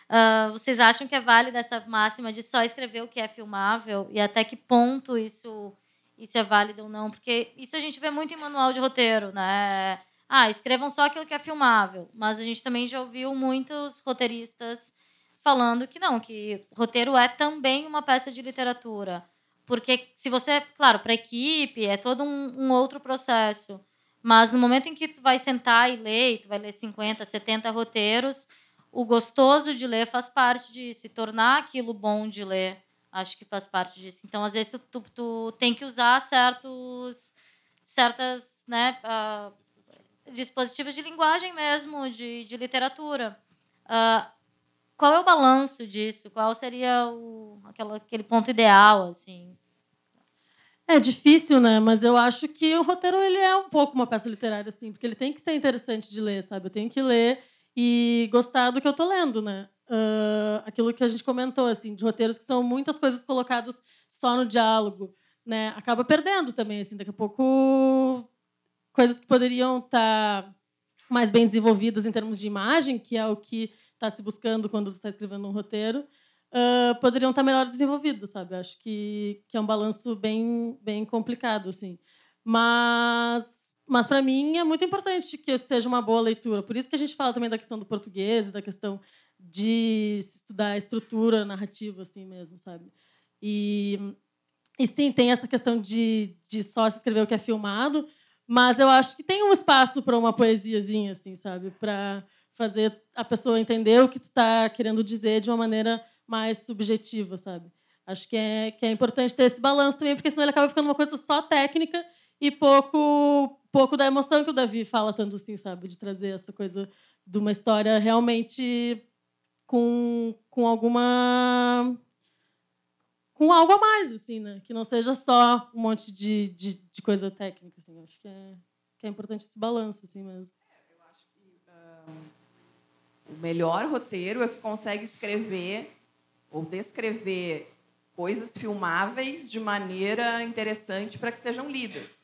ah, vocês acham que é válida essa máxima de só escrever o que é filmável e até que ponto isso isso é válido ou não? Porque isso a gente vê muito em manual de roteiro, né? Ah, escrevam só aquilo que é filmável. Mas a gente também já ouviu muitos roteiristas falando que não, que roteiro é também uma peça de literatura. Porque se você, claro, para equipe é todo um, um outro processo. Mas no momento em que tu vai sentar e ler, tu vai ler 50, 70 roteiros, o gostoso de ler faz parte disso. E tornar aquilo bom de ler, acho que faz parte disso. Então, às vezes, tu, tu, tu tem que usar certos, certas né, ah, dispositivos de linguagem mesmo, de, de literatura. Ah, qual é o balanço disso? Qual seria o, aquela, aquele ponto ideal, assim? É difícil, né? Mas eu acho que o roteiro ele é um pouco uma peça literária, assim, porque ele tem que ser interessante de ler, sabe? Eu tenho que ler e gostar do que eu tô lendo, né? Ah, aquilo que a gente comentou, assim, de roteiros que são muitas coisas colocadas só no diálogo, né? Acaba perdendo também, assim, daqui a pouco coisas que poderiam estar mais bem desenvolvidas em termos de imagem, que é o que está se buscando quando está escrevendo um roteiro, ah, poderiam estar melhor desenvolvidas, sabe? Acho que, que é um balanço bem, bem complicado, assim. Mas, mas para mim é muito importante que seja uma boa leitura. Por isso que a gente fala também da questão do português, da questão de estudar a estrutura narrativa, assim mesmo, sabe? E, e sim, tem essa questão de, de só se escrever o que é filmado, mas eu acho que tem um espaço para uma poesiazinha, assim, sabe? Para fazer a pessoa entender o que tu está querendo dizer de uma maneira mais subjetiva, sabe? Acho que é, que é importante ter esse balanço também, porque senão ele acaba ficando uma coisa só técnica e pouco, pouco da emoção que o Davi fala tanto assim, sabe? De trazer essa coisa de uma história realmente com, com alguma com algo a mais, assim, né? Que não seja só um monte de, de, de coisa técnica, assim. Acho que é, que é importante esse balanço, assim mesmo. Eu acho que o melhor roteiro é o que consegue escrever ou descrever coisas filmáveis de maneira interessante para que sejam lidas.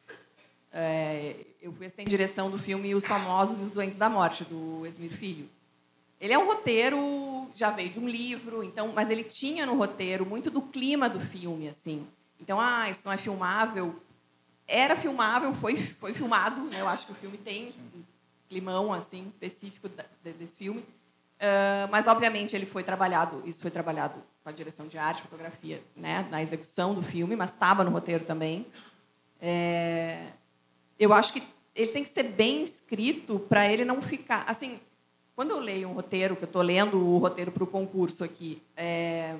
É, eu fui em direção do filme Os Famosos e os Doentes da Morte, do Esmir Filho. Ele é um roteiro, já veio de um livro, então, mas ele tinha no roteiro muito do clima do filme, assim. Então, ah, isso não é filmável. Era filmável, foi, foi filmado. Né? Eu acho que o filme tem um climão assim específico desse filme. Uh, mas obviamente ele foi trabalhado, isso foi trabalhado com a direção de arte, fotografia, né, na execução do filme, mas estava no roteiro também. É, eu acho que ele tem que ser bem escrito para ele não ficar assim quando eu leio um roteiro, que eu estou lendo o roteiro para o concurso aqui, é,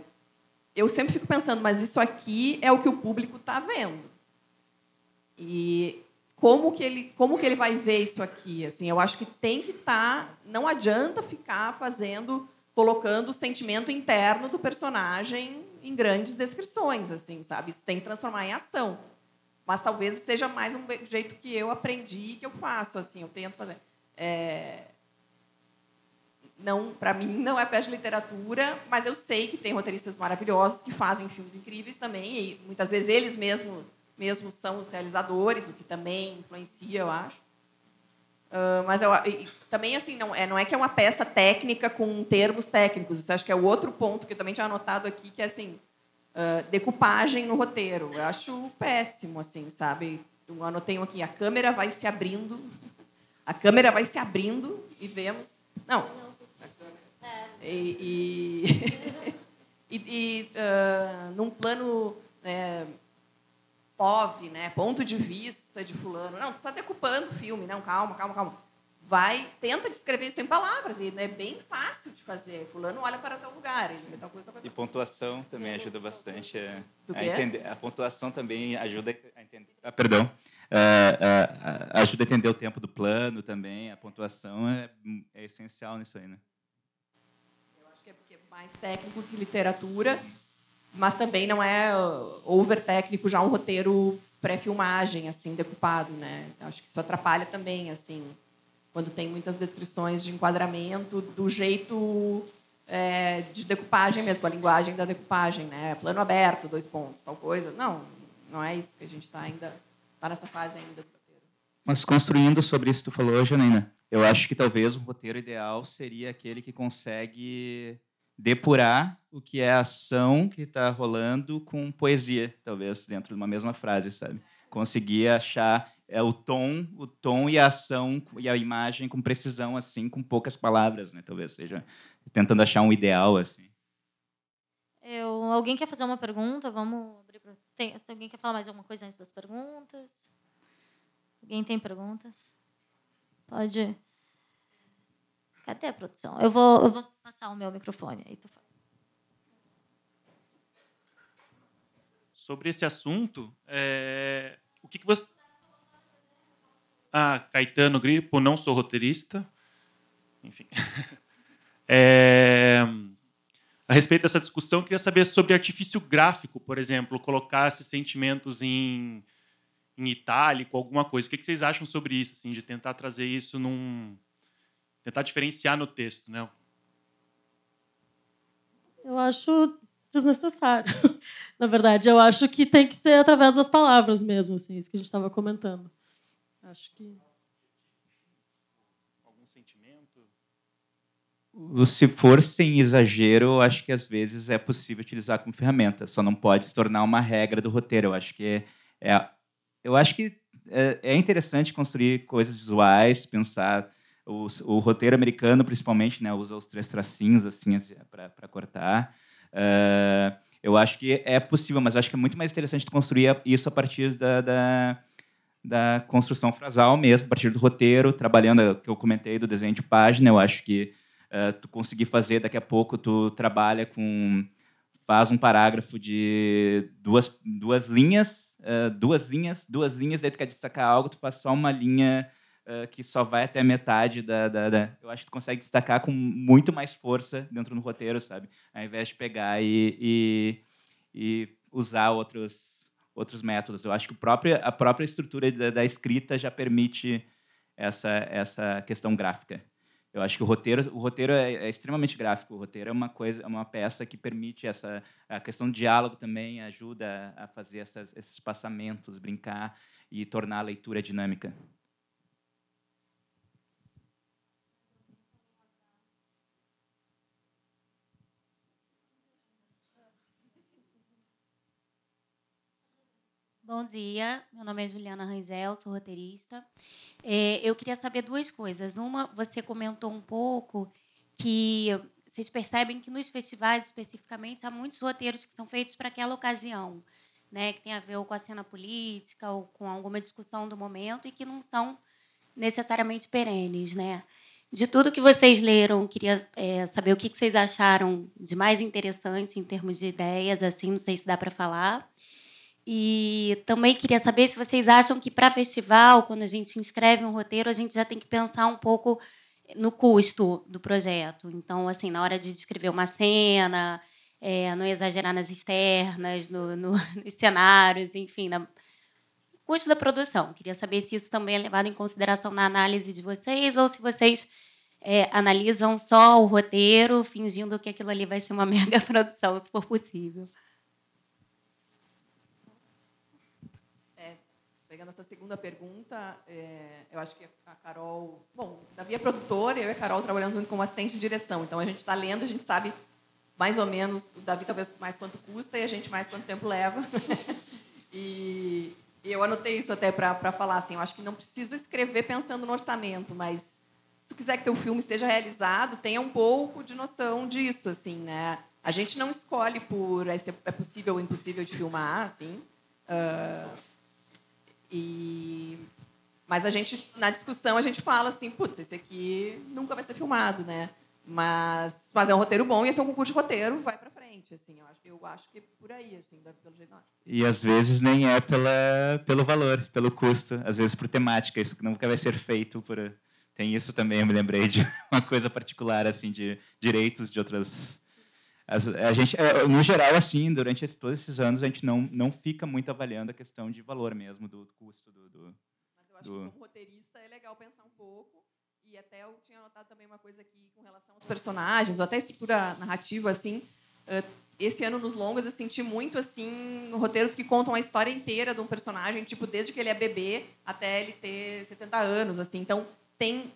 eu sempre fico pensando, mas isso aqui é o que o público está vendo. E como que ele como que ele vai ver isso aqui? Assim, eu acho que tem que estar, tá, não adianta ficar fazendo, colocando o sentimento interno do personagem em grandes descrições, assim, sabe? Isso tem que transformar em ação. Mas talvez seja mais um jeito que eu aprendi que eu faço, assim, eu tento fazer. É, não, para mim, não é peça de literatura, mas eu sei que tem roteiristas maravilhosos que fazem filmes incríveis também, e muitas vezes eles mesmos mesmo são os realizadores, o que também influencia, eu acho. Uh, mas eu, também assim não é não é que é uma peça técnica com termos técnicos. Isso acho que é o outro ponto que eu também tinha anotado aqui, que é assim uh, decupagem no roteiro. Eu acho péssimo, assim, sabe? Eu anotei aqui: a câmera vai se abrindo, a câmera vai se abrindo e vemos. Não, e, e, e uh, num plano é, POV, né, ponto de vista de fulano. Não, tu está decupando o filme. Não, calma, calma, calma. Vai, tenta descrever isso em palavras. E é bem fácil de fazer. Fulano olha para tal lugar. Ele tal coisa, tal coisa. E pontuação também ajuda bastante a, a entender. A pontuação também ajuda a entender. Ah, perdão. Uh, uh, ajuda a entender o tempo do plano também. A pontuação é, é essencial nisso aí, né? mais técnico que literatura, mas também não é uh, over técnico já um roteiro pré-filmagem assim decupado, né? Acho que isso atrapalha também assim quando tem muitas descrições de enquadramento do jeito é, de decupagem mesmo, a linguagem da decupagem, né? Plano aberto, dois pontos, tal coisa. Não, não é isso que a gente está ainda está nessa fase ainda. Mas construindo sobre isso que tu falou, Janaína, eu acho que talvez o roteiro ideal seria aquele que consegue depurar o que é ação que está rolando com poesia, talvez dentro de uma mesma frase, sabe? Conseguir achar é o tom, o tom e a ação e a imagem com precisão assim, com poucas palavras, né? Talvez seja tentando achar um ideal assim. Eu, alguém quer fazer uma pergunta? Vamos abrir para tem, alguém quer falar mais alguma coisa antes das perguntas? Alguém tem perguntas? Pode. Cadê a produção? Eu vou, eu vou passar o meu microfone. Aí fala. Sobre esse assunto, é... o que, que você. Ah, Caetano Gripo, não sou roteirista. Enfim. É... A respeito dessa discussão, queria saber sobre artifício gráfico, por exemplo, colocar esses sentimentos em, em itálico, alguma coisa. O que vocês acham sobre isso, assim, de tentar trazer isso num, tentar diferenciar no texto, né? Eu acho desnecessário. Na verdade, eu acho que tem que ser através das palavras mesmo, assim, isso que a gente estava comentando. Acho que algum sentimento. Se for sem exagero, acho que às vezes é possível utilizar como ferramenta. Só não pode se tornar uma regra do roteiro. Eu acho que é, eu acho que é, é interessante construir coisas visuais, pensar o, o, roteiro americano, principalmente, né, usa os três tracinhos assim, assim para cortar. Uh, eu acho que é possível, mas acho que é muito mais interessante construir isso a partir da, da, da, construção frasal mesmo, a partir do roteiro, trabalhando, que eu comentei, do desenho de página. Eu acho que uh, tu conseguir fazer, daqui a pouco, tu trabalha com... faz um parágrafo de duas, duas linhas, uh, duas linhas, duas linhas, daí tu quer destacar algo, tu faz só uma linha uh, que só vai até a metade da, da, da, Eu acho que tu consegue destacar com muito mais força dentro do roteiro, sabe? Ao invés de pegar e, e, e usar outros, outros métodos. Eu acho que a própria estrutura da, da escrita já permite essa, essa questão gráfica. Eu acho que o roteiro, o roteiro é, é, extremamente gráfico. O roteiro é uma coisa, é uma peça que permite essa a questão do diálogo também ajuda a fazer essas, esses passamentos, brincar e tornar a leitura dinâmica. Bom dia, meu nome é Juliana Rangel, sou roteirista. É, eu queria saber duas coisas. Uma, você comentou um pouco que vocês percebem que nos festivais, especificamente, há muitos roteiros que são feitos para aquela ocasião, né, que tem a ver ou com a cena política ou com alguma discussão do momento e que não são necessariamente perenes, né? De tudo que vocês leram, queria é, saber o que vocês acharam de mais interessante em termos de ideias, assim, não sei se dá para falar. E também queria saber se vocês acham que para festival, quando a gente inscreve um roteiro, a gente já tem que pensar um pouco no custo do projeto. Então, assim, na hora de descrever uma cena, é, não exagerar nas externas, no, no, nos cenários, enfim, no custo da produção. Queria saber se isso também é levado em consideração na análise de vocês ou se vocês é, analisam só o roteiro, fingindo que aquilo ali vai ser uma mega produção, se for possível. Pegando essa segunda pergunta, é, eu acho que a Carol. Bom, Davi é produtora, eu e a Carol trabalhamos muito como assistente de direção. Então a gente está lendo, a gente sabe mais ou menos, o Davi talvez mais quanto custa e a gente mais quanto tempo leva. e, e, eu anotei isso até para falar assim, eu acho que não precisa escrever pensando no orçamento, mas se tu quiser que teu filme esteja realizado, tenha um pouco de noção disso, assim, né? A gente não escolhe por é, é possível ou impossível de filmar, assim. Uh, e mas a gente na discussão a gente fala assim, putz, esse aqui nunca vai ser filmado, né? Mas mas é um roteiro bom e esse é um concurso de roteiro, vai para frente, assim. Eu acho, eu acho que é por aí, assim, pelo jeito. E às vezes nem é pela pelo valor, pelo custo, às vezes por temática, isso nunca vai ser feito por tem isso também, eu me lembrei de uma coisa particular assim de direitos de outras as, a gente, é, no geral, assim, durante esse, todos esses anos, a gente não, não fica muito avaliando a questão de valor mesmo, do custo do. do Mas eu acho do... que, como roteirista, é legal pensar um pouco. E até eu tinha notado também uma coisa aqui com relação aos personagens, ou até a estrutura narrativa, assim. Esse ano, nos longas, eu senti muito, assim, roteiros que contam a história inteira de um personagem, tipo, desde que ele é bebê até ele ter 70 anos, assim. Então, tem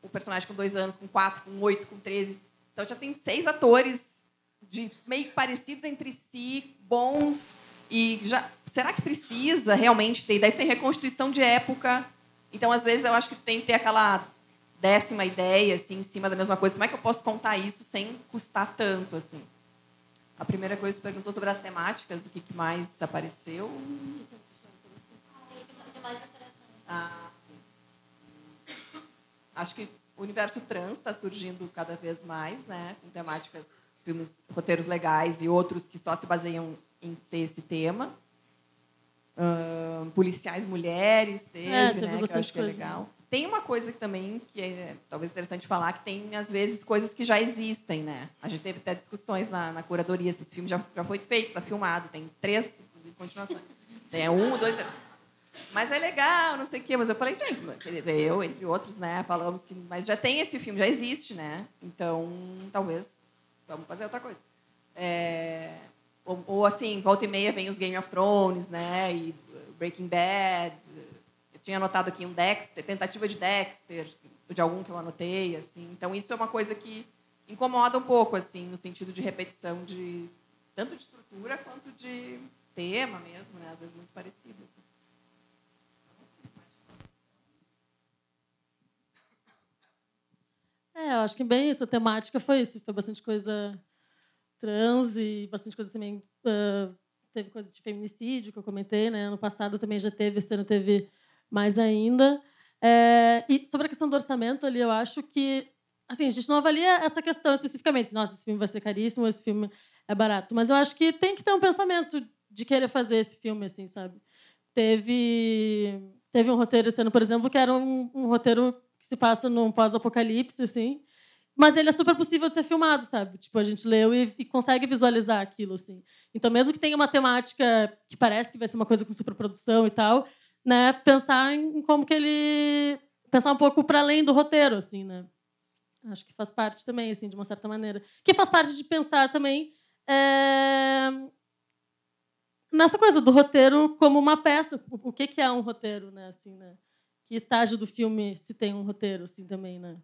o personagem com dois anos, com quatro, com oito, com 13. Então, já tem seis atores de meio parecidos entre si, bons e já será que precisa realmente ter? Daí tem reconstituição de época. Então, às vezes eu acho que tem que ter aquela décima ideia assim em cima da mesma coisa. Como é que eu posso contar isso sem custar tanto assim? A primeira coisa que você perguntou sobre as temáticas, o que, que mais apareceu? Ah, sim. Acho que o universo trans está surgindo cada vez mais, né, com temáticas filmes, roteiros legais e outros que só se baseiam em ter esse tema. Uh, policiais mulheres teve, é, teve né, que eu acho que é legal. Né? Tem uma coisa que também que é talvez interessante falar, que tem, às vezes, coisas que já existem, né? A gente teve até discussões na, na curadoria, esse filme já, já foi feito, está filmado, tem três, continuações. Tem um, dois... Mas é legal, não sei o quê. Mas eu falei, gente, eu, entre outros, né, falamos que... Mas já tem esse filme, já existe, né? Então, talvez vamos fazer outra coisa. É, ou, ou, assim, volta e meia vem os Game of Thrones, né? E Breaking Bad. Eu tinha anotado aqui um Dexter, tentativa de Dexter, de algum que eu anotei, assim. Então isso é uma coisa que incomoda um pouco, assim, no sentido de repetição de tanto de estrutura quanto de tema mesmo, né? Às vezes muito parecido. Assim. É, eu acho que bem isso. A temática foi isso. Foi bastante coisa trans e bastante coisa também. Uh, teve coisa de feminicídio, que eu comentei, né? Ano passado também já teve, esse ano teve mais ainda. É, e sobre a questão do orçamento ali, eu acho que. Assim, a gente não avalia essa questão especificamente. Nossa, esse filme vai ser caríssimo, esse filme é barato. Mas eu acho que tem que ter um pensamento de querer fazer esse filme, assim, sabe? Teve, teve um roteiro ano, por exemplo, que era um, um roteiro se passa num pós-apocalipse, assim. mas ele é super possível de ser filmado, sabe? Tipo, a gente leu e, e, consegue visualizar aquilo, assim. Então, mesmo que tenha uma temática que parece que vai ser uma coisa com superprodução e tal, né? Pensar em como que ele... Pensar um pouco para além do roteiro, assim, né? Acho que faz parte também, assim, de uma certa maneira. Que faz parte de pensar também é... nessa coisa do roteiro como uma peça. O que, que é um roteiro, né? Assim, né? Que estágio do filme se tem um roteiro, assim, também, né?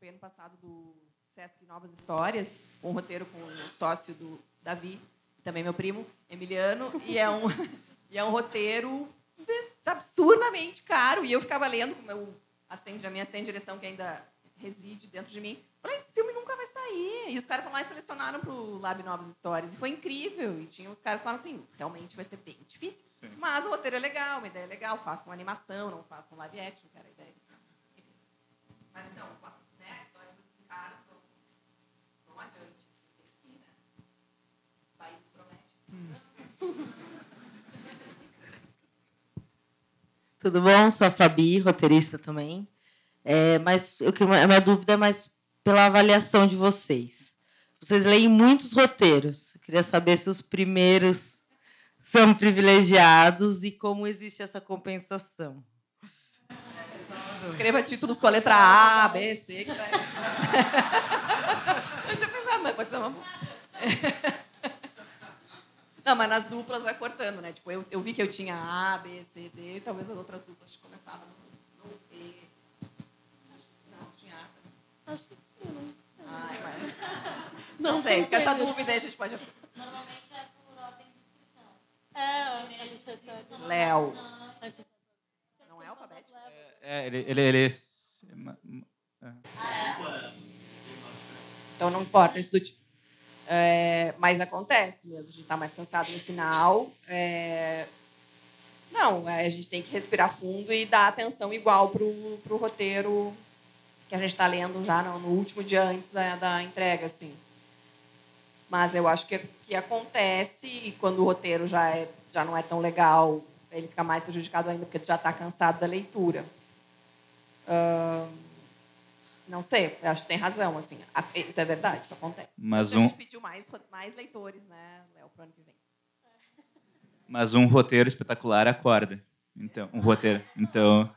participei ano passado do Sesc Novas Histórias, um roteiro com o sócio do Davi, também meu primo, Emiliano, e é um, e é um roteiro absurdamente caro. E eu ficava lendo com meu assistente, a minha assistente de direção, que ainda reside dentro de mim. Falei, esse filme nunca vai sair. E os caras foram lá e selecionaram para o Lab Novas Histórias. E foi incrível. E tinha os caras falando assim, realmente vai ser bem difícil. Sim. Mas o roteiro é legal, uma ideia é legal. Façam uma animação, não façam live action, que era a ideia. Mas então, Tudo bom? Sou a Fabi, roteirista também. É, mas eu, a minha dúvida é mais pela avaliação de vocês. Vocês leem muitos roteiros. Eu queria saber se os primeiros são privilegiados e como existe essa compensação. Escreva títulos com a letra A, B, C. Eu tinha pensado, mas pode ser uma. Não, mas nas duplas vai cortando, né? Tipo, eu, eu vi que eu tinha A, B, C, D, talvez as outras duplas começavam no, no E. Não, tinha A. Acho que tinha, não sei. Ai, mas... Não, não sei, com essa dúvida a gente pode... Normalmente é por ordem de inscrição. É, a gente recebe. Léo. Não é alfabético? É, ele... ele, ele... É. Então não importa, isso do tipo. É, mas acontece mesmo, a gente está mais cansado no final. É... Não, é, a gente tem que respirar fundo e dar atenção igual para o roteiro que a gente está lendo já no, no, último dia antes da, da, entrega, assim. Mas eu acho que, que acontece e quando o roteiro já, é, já não é tão legal, ele fica mais prejudicado ainda porque tu já está cansado da leitura. Uh não sei, eu acho que tem razão, assim. Isso é verdade, isso acontece. Mas um... A gente pediu mais, mais leitores, né, Léo, para o ano que vem. Mas um roteiro espetacular acorda. Então, um roteiro. Então.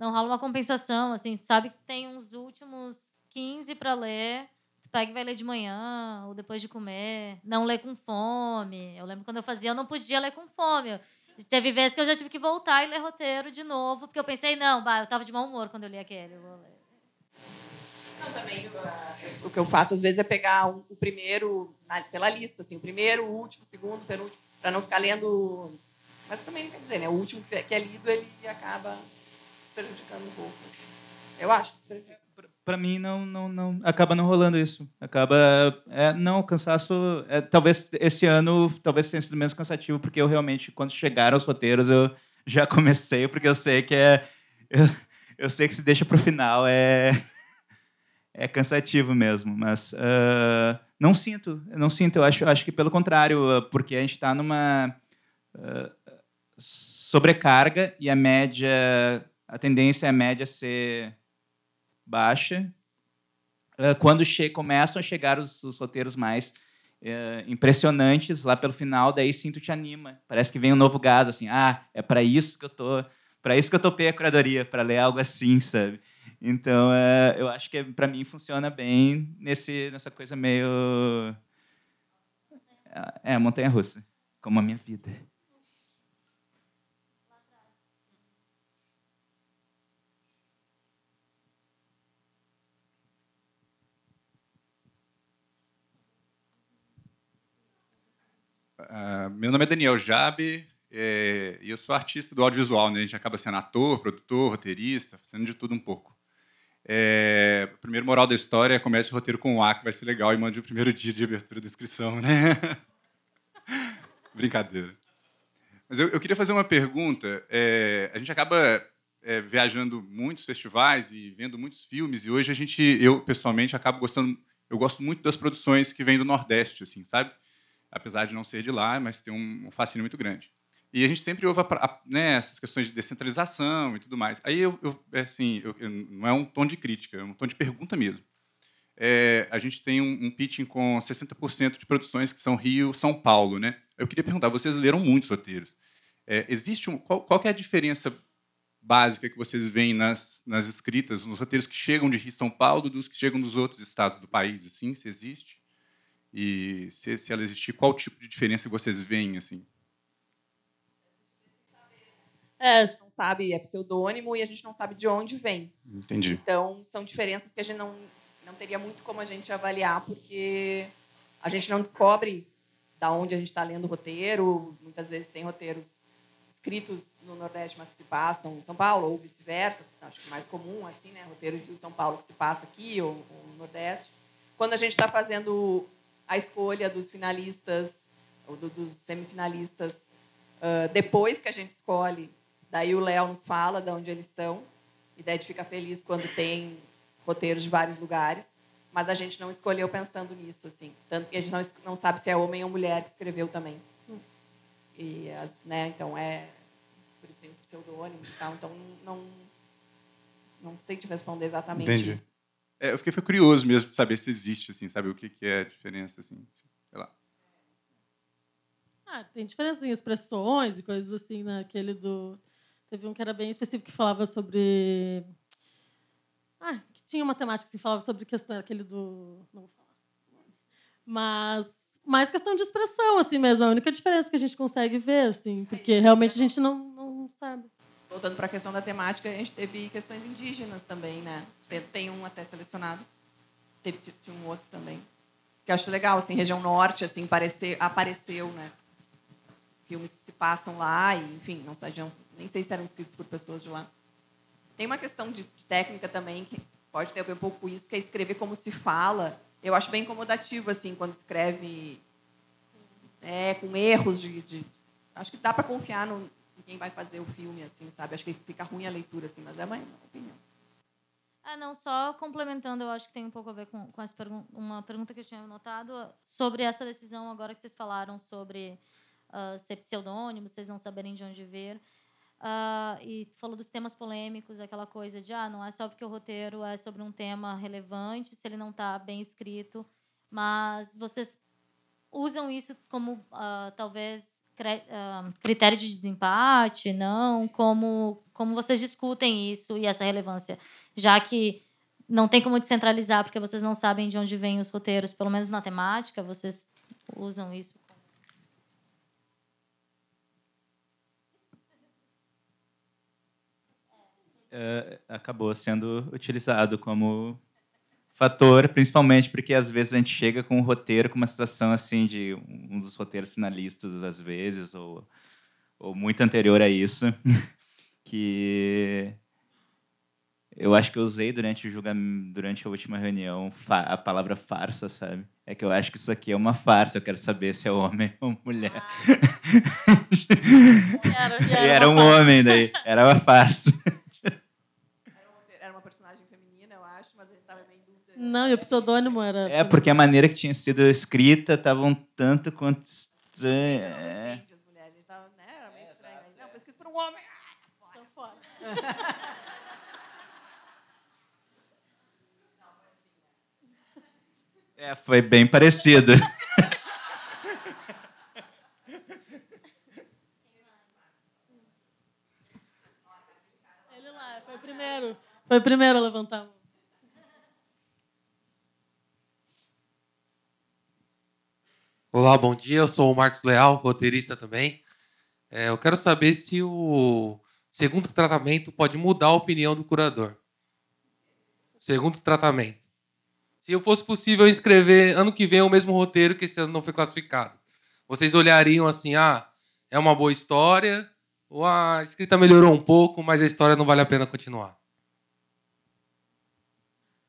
Não rola uma compensação, assim, sabe que tem uns últimos 15 para ler pega e vai ler de manhã ou depois de comer. Não lê com fome. Eu lembro quando eu fazia, eu não podia ler com fome. Teve vezes que eu já tive que voltar e ler roteiro de novo, porque eu pensei, não, bah, eu estava de mau humor quando eu li aquele. Eu vou ler. Não, também uh, o que eu faço às vezes é pegar um, o primeiro na, pela lista, assim, o primeiro, o último, o segundo, penúltimo, para não ficar lendo. Mas também não quer dizer, né? O último que é lido ele acaba prejudicando. Assim. Eu acho que isso prejudica para mim não, não, não acaba não rolando isso. Acaba é, não cansaço. É, talvez esse ano talvez tenha sido menos cansativo porque eu realmente quando chegaram os roteiros eu já comecei porque eu sei que é eu, eu sei que se deixa para o final é é cansativo mesmo, mas uh, não sinto, não sinto. Eu acho, acho que pelo contrário, porque a gente está numa uh, sobrecarga e a média, a tendência é a média ser baixa. Uh, quando começam a chegar os, os roteiros mais uh, impressionantes lá pelo final, daí sim tu te anima. Parece que vem um novo gás, assim, ah, é para isso que eu tô, para isso que eu topei a curadoria, para ler algo assim, sabe? Então, uh, eu acho que para mim funciona bem nesse, nessa coisa meio é montanha-russa, como a minha vida. Uh, meu nome é Daniel Jabe é, e eu sou artista do audiovisual. Né? A gente acaba sendo ator, produtor, roteirista, fazendo de tudo um pouco. É, o primeiro moral da história é comece o roteiro com um A, que vai ser legal, e mande o primeiro dia de abertura da inscrição. Né? Brincadeira. Mas eu, eu, queria fazer uma pergunta. É, a gente acaba é, viajando muitos festivais e vendo muitos filmes, e hoje a gente, eu pessoalmente, acabo gostando eu gosto muito das produções que vêm do Nordeste, assim, sabe? Apesar de não ser de lá, mas tem um fascínio muito grande. E a gente sempre ouve né, essas questões de descentralização e tudo mais. Aí, eu, eu é assim, eu, não é um tom de crítica, é um tom de pergunta mesmo. É, a gente tem um, um pitching com 60% de produções que são Rio, São Paulo, né? Eu queria perguntar, vocês leram muitos roteiros. É, existe um, qual, qual é a diferença básica que vocês veem nas, nas escritas, nos roteiros que chegam de Rio São Paulo dos que chegam dos outros estados do país, assim, se existe? E se, se ela existir, qual tipo de diferença vocês veem, assim? É, não sabe, é pseudônimo e a gente não sabe de onde vem. Entendi. Então, são diferenças que a gente não, não teria muito como a gente avaliar, porque a gente não descobre da onde a gente está lendo o roteiro. Muitas vezes tem roteiros escritos no Nordeste, mas que se passam em São Paulo, ou vice-versa. Acho que é mais comum, assim, né? Roteiro de São Paulo que se passa aqui, ou, ou no Nordeste. Quando a gente está fazendo a escolha dos finalistas, ou do, dos semifinalistas, uh, depois que a gente escolhe Daí o Léo nos fala de onde eles são, e daí a gente fica feliz quando tem roteiros de vários lugares. Mas a gente não escolheu pensando nisso, assim. Tanto que a gente não, não sabe se é homem ou mulher que escreveu também. E, as, né, então, é... Por isso tem os pseudônimos e tal. Então, não, não sei te responder exatamente Entendi. isso. É, eu fiquei curioso mesmo de saber se existe, assim, sabe o que, que é a diferença, assim, sei lá. Ah, tem diferença em expressões e coisas assim, naquele né? do Teve um que era bem específico que falava sobre. Ah, que tinha uma temática que falava sobre questão aquele do. Não vou falar. Mas mais questão de expressão, assim mesmo. A única diferença que a gente consegue ver, assim, porque realmente a gente não, não sabe. Voltando para a questão da temática, a gente teve questões indígenas também, né? Tem um até selecionado. Teve, tinha um outro também. Que eu acho legal, assim, região norte, assim, apareceu, apareceu, né? Filmes que se passam lá e, enfim, não sejam nem sei se eram escritos por pessoas de lá. Tem uma questão de, de técnica também que pode ter a ver um pouco com isso, que é escrever como se fala. Eu acho bem incomodativo assim quando escreve é, com erros de, de... acho que dá para confiar no quem vai fazer o filme assim, sabe? Acho que fica ruim a leitura assim, mas é uma opinião. Ah, não, só complementando, eu acho que tem um pouco a ver com, com essa uma pergunta que eu tinha notado sobre essa decisão agora que vocês falaram sobre uh, ser pseudônimo, vocês não saberem de onde ver. Uh, e falou dos temas polêmicos, aquela coisa de ah, não é só porque o roteiro é sobre um tema relevante, se ele não está bem escrito, mas vocês usam isso como uh, talvez critério de desempate, não? Como, como vocês discutem isso e essa relevância? Já que não tem como descentralizar porque vocês não sabem de onde vêm os roteiros, pelo menos na temática, vocês usam isso uh, acabou sendo utilizado como fator, principalmente porque às vezes a gente chega com um roteiro com uma situação assim de um dos roteiros finalistas às vezes ou, ou muito anterior a isso que eu acho que eu usei durante o julgamento, durante a última reunião a palavra farsa, sabe? É que eu acho que isso aqui é uma farsa. Eu quero saber se é homem ou mulher. Ah. era, era, era um farsa. homem daí. Era uma farsa. Não, e o pseudônimo era. É, porque a maneira que tinha sido escrita estava um tanto quanto estranha. É. As mulheres estavam, né? Era meio estranho. Não, foi escrito por um homem. Ah, tá fora. É, foi bem parecido. Ele lá, foi o primeiro. Foi o primeiro a levantar a mão. Olá, bom dia. Eu sou o Marcos Leal, roteirista também. É, eu quero saber se o segundo tratamento pode mudar a opinião do curador. Segundo tratamento. Se eu fosse possível escrever ano que vem o mesmo roteiro que esse ano não foi classificado, vocês olhariam assim: ah, é uma boa história, ou a escrita melhorou um pouco, mas a história não vale a pena continuar?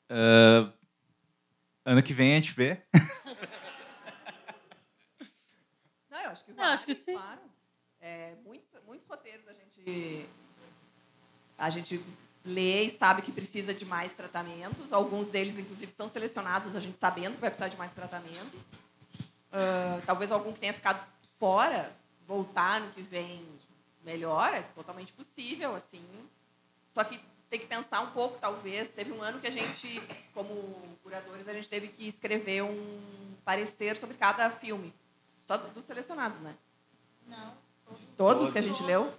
Uh, ano que vem a gente vê. que, acho que sim. Claro. É, muitos, muitos roteiros a gente, a gente lê e sabe que precisa de mais tratamentos. Alguns deles, inclusive, são selecionados, a gente sabendo que vai precisar de mais tratamentos. Uh, talvez algum que tenha ficado fora, voltar no que vem melhor, é totalmente possível, assim. Só que tem que pensar um pouco, talvez. Teve um ano que a gente, como curadores, a gente teve que escrever um parecer sobre cada filme. Só dos selecionados, né? Não. Todos que a gente leu?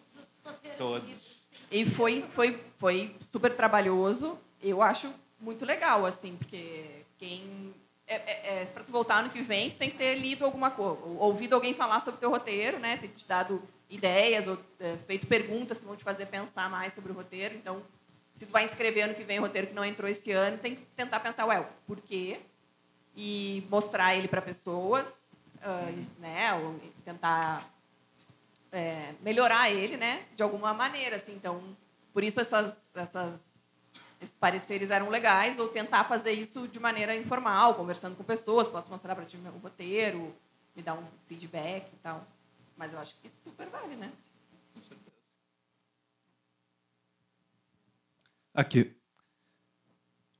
Todos. E foi, foi, foi super trabalhoso. Eu acho muito legal, assim, porque quem. É, é, é para tu voltar no que vem, tu tem que ter lido alguma coisa, ouvido alguém falar sobre o teu roteiro, né? Ter te dado ideias ou é, feito perguntas que vão te fazer pensar mais sobre o roteiro. Então, se tu vai inscrever ano que vem o roteiro que não entrou esse ano, tem que tentar pensar, ué, por quê? E mostrar ele para pessoas, uh, né? Ou tentar é, melhorar ele, né, de alguma maneira, assim. Então, por isso essas, essas esses pareceres eram legais ou tentar fazer isso de maneira informal, conversando com pessoas, posso mostrar para ti meu roteiro, me dar um feedback e tal. Mas eu acho que super vale, né? Aqui.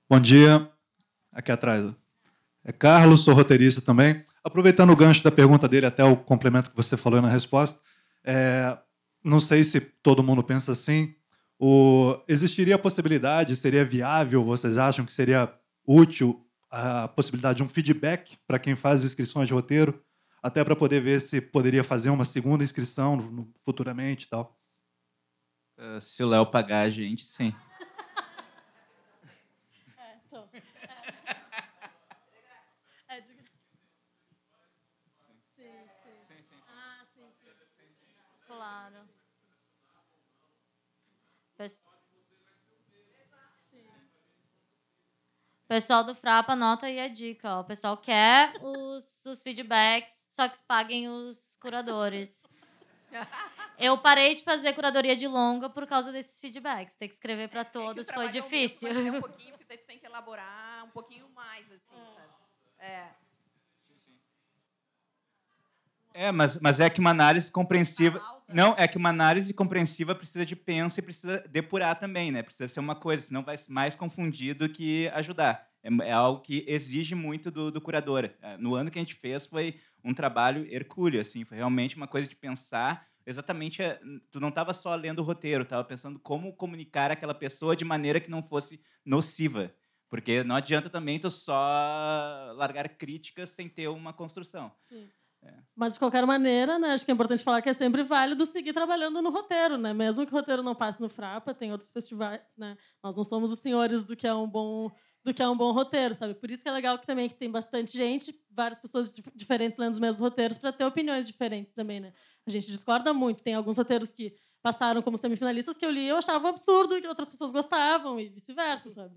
Bom dia. Aqui atrás. É Carlos, sou roteirista também. Aproveitando o gancho da pergunta dele até o complemento que você falou na resposta, é, não sei se todo mundo pensa assim. O, existiria a possibilidade, seria viável, vocês acham que seria útil a possibilidade de um feedback para quem faz inscrições de roteiro, até para poder ver se poderia fazer uma segunda inscrição no, no, futuramente e tal? Uh, se o Léo pagar a gente, sim. Pessoal do Frapa, anota aí a dica. Ó. O pessoal quer os, os feedbacks, só que paguem os curadores. Eu parei de fazer curadoria de longa por causa desses feedbacks. Ter que escrever para todos é foi difícil. É um pouquinho, porque tu tem que elaborar um pouquinho mais, assim, é. sabe? É. É, mas, mas é que uma análise compreensiva. Não, é que uma análise compreensiva precisa de pensa e precisa depurar também, né? Precisa ser uma coisa, senão vai mais confundir do que ajudar. É, é algo que exige muito do, do, curador. É, no ano que a gente fez foi um trabalho hercúleo, assim, foi realmente uma coisa de pensar exatamente. É, tu não estava só lendo o roteiro, estava pensando como comunicar aquela pessoa de maneira que não fosse nociva. Porque não adianta também tu só largar críticas sem ter uma construção. Sim. É. Mas, de qualquer maneira, né, acho que é importante falar que é sempre válido seguir trabalhando no roteiro. Né? Mesmo que o roteiro não passe no Frapa, tem outros festivais. Né? Nós não somos os senhores do que é um bom do que é um bom roteiro, sabe? Por isso que é legal que também que tem bastante gente, várias pessoas diferentes lendo os mesmos roteiros para ter opiniões diferentes também, né? A gente discorda muito. Tem alguns roteiros que passaram como semifinalistas que eu li e eu achava um absurdo e outras pessoas gostavam e vice-versa, sabe?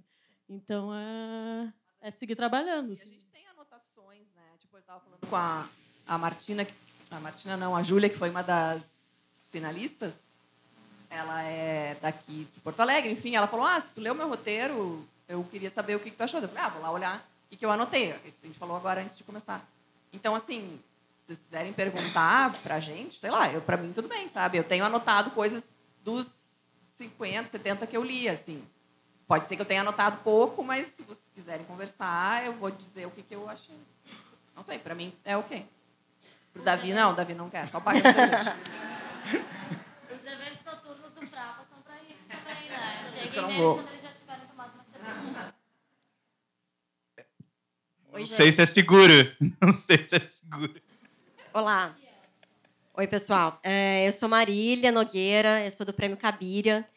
Então é, é seguir trabalhando. Assim. a gente tem anotações, né? Tipo, eu estava falando com a a Martina, a Martina não, a Júlia, que foi uma das finalistas, ela é daqui de Porto Alegre, enfim, ela falou, ah, se tu leu meu roteiro, eu queria saber o que, que tu achou. Eu falei, ah, vou lá olhar o que, que eu anotei. Isso a gente falou agora antes de começar. Então, assim, se vocês quiserem perguntar pra gente, sei lá, eu, pra mim tudo bem, sabe? Eu tenho anotado coisas dos 50, 70 que eu li, assim. Pode ser que eu tenha anotado pouco, mas se vocês quiserem conversar, eu vou dizer o que, que eu achei. Não sei, para mim é ok. Pro Davi, não, Davi não quer, só paga Os eventos noturnos do Frapa são para isso também, né? Cheguem neles quando eles já tiverem tomado uma cerveja. Não sei se é seguro. Não sei se é seguro. Olá. Oi, pessoal. É, eu sou Marília Nogueira, eu sou do Prêmio Cabiria.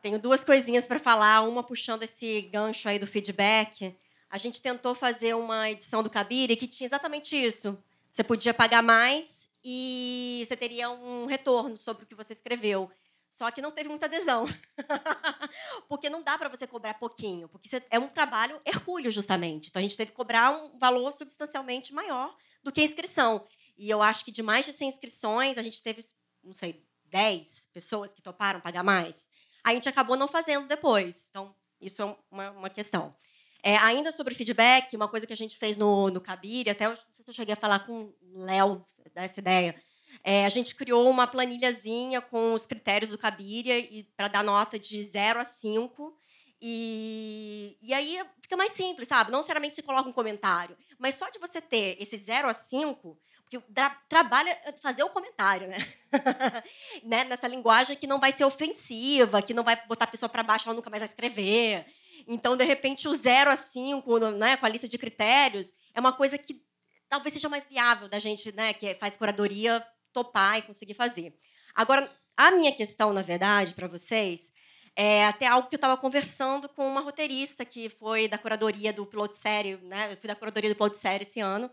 Tenho duas coisinhas para falar, uma puxando esse gancho aí do feedback. A gente tentou fazer uma edição do Cabiria que tinha exatamente isso você podia pagar mais e você teria um retorno sobre o que você escreveu. Só que não teve muita adesão. porque não dá para você cobrar pouquinho, porque é um trabalho hercúleo, justamente. Então a gente teve que cobrar um valor substancialmente maior do que a inscrição. E eu acho que de mais de 100 inscrições, a gente teve, não sei, 10 pessoas que toparam pagar mais. A gente acabou não fazendo depois. Então, isso é uma, uma questão. É, ainda sobre feedback, uma coisa que a gente fez no, no até eu, não sei se eu cheguei a falar com o Léo dessa ideia, É, a gente criou uma planilhazinha com os critérios do Cabiria para dar nota de 0 a 5. E, e aí fica mais simples, sabe? Não necessariamente você coloca um comentário, mas só de você ter esse 0 a 5, porque tra trabalha fazer o comentário, né? né? Nessa linguagem que não vai ser ofensiva, que não vai botar a pessoa para baixo, ela nunca mais vai escrever. Então, de repente, o 0 a 5, né, com a lista de critérios, é uma coisa que talvez seja mais viável da gente, né, que faz curadoria, topar e conseguir fazer. Agora, a minha questão, na verdade, para vocês, é até algo que eu estava conversando com uma roteirista que foi da curadoria do piloto série, né? Eu fui da curadoria do piloto série esse ano.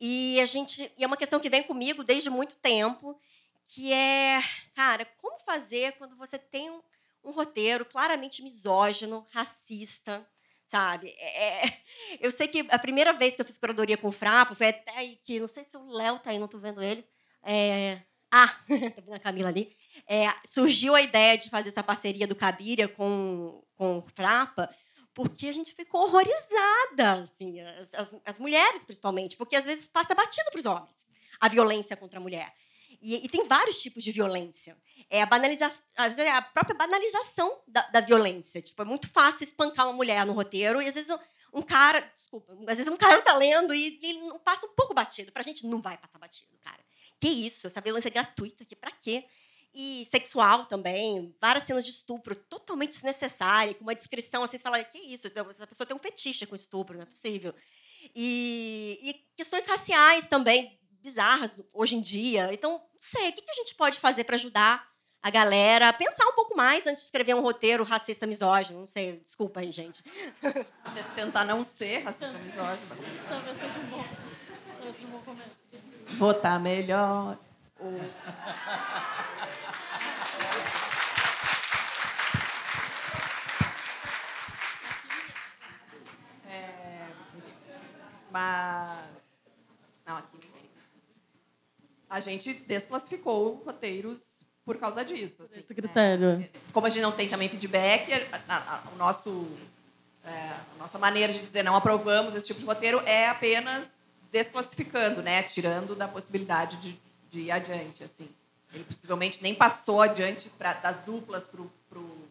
E a gente, e é uma questão que vem comigo desde muito tempo, que é, cara, como fazer quando você tem um, roteiro claramente misógino, racista, sabe? É, é eu sei que a primeira vez que eu fiz curadoria com o Frapo foi até aí que, não sei se o Léo tá aí, não estou vendo ele. É, ah, tá vendo a Camila ali? É, surgiu a ideia de fazer essa parceria do Cabiria com, com o Frapa, porque a gente ficou horrorizada, assim, as, as, as mulheres principalmente, porque às vezes passa batido para os homens a violência contra a mulher. E, e, tem vários tipos de violência. É a, banalização, às vezes é a própria banalização da, da, violência. Tipo, é muito fácil espancar uma mulher no roteiro e às vezes um, um cara, desculpa, às vezes um cara tá lendo e ele não passa um pouco batido. Pra gente não vai passar batido, cara. Que isso? Essa violência é gratuita aqui, para quê? E sexual também, várias cenas de estupro totalmente desnecessárias, com uma descrição assim, você fala, que isso? Essa pessoa tem um fetiche com estupro, não é possível. E, e questões raciais também, bizarras hoje em dia. Então, não sei, o que a gente pode fazer para ajudar a galera a pensar um pouco mais antes de escrever um roteiro racista misógino? Não sei, desculpa aí, gente. Tentar não ser racista misógino. Talvez seja um bom, talvez seja um bom começo votar melhor. Ou... É, mas. Não, aqui A gente desclassificou roteiros por causa disso. Assim, Esse critério. Né? Como a gente não tem também feedback, a, a, o nosso, é, a nossa maneira de dizer não aprovamos esse tipo de roteiro é apenas desclassificando, né? Tirando da possibilidade de, de ir adiante, assim. Ele possivelmente nem passou adiante pra, das duplas para o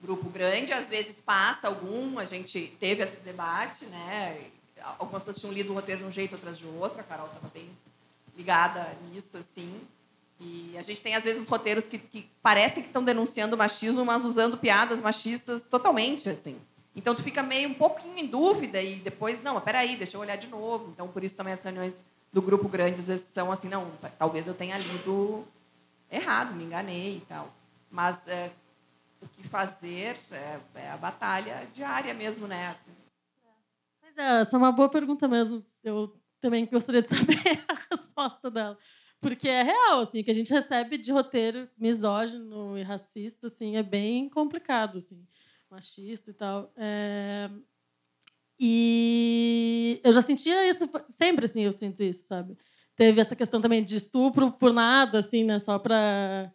grupo grande. Às vezes passa algum, a gente teve esse debate, né? Algumas pessoas tinham lido o roteiro de um jeito, outras de outro. A Carol estava bem ligada nisso, assim. E a gente tem, às vezes, os roteiros que, que parecem que estão denunciando machismo, mas usando piadas machistas totalmente, assim. Então tu fica meio um pouquinho em dúvida e depois, não, espera aí, deixa eu olhar de novo. Então por isso também as reuniões do grupo grande às vezes são assim, não, talvez eu tenha lido errado, me enganei e tal. Mas é, o que fazer é, é, a batalha diária mesmo, né? Assim. Mas é, essa é uma boa pergunta mesmo. Eu também gostaria de saber a resposta dela. Porque é real, assim, o que a gente recebe de roteiro misógino e racista, assim, é bem complicado, assim machista e tal. É... E eu já sentia isso sempre, assim, eu sinto isso, sabe? Teve essa questão também de estupro por nada, assim, né? Só para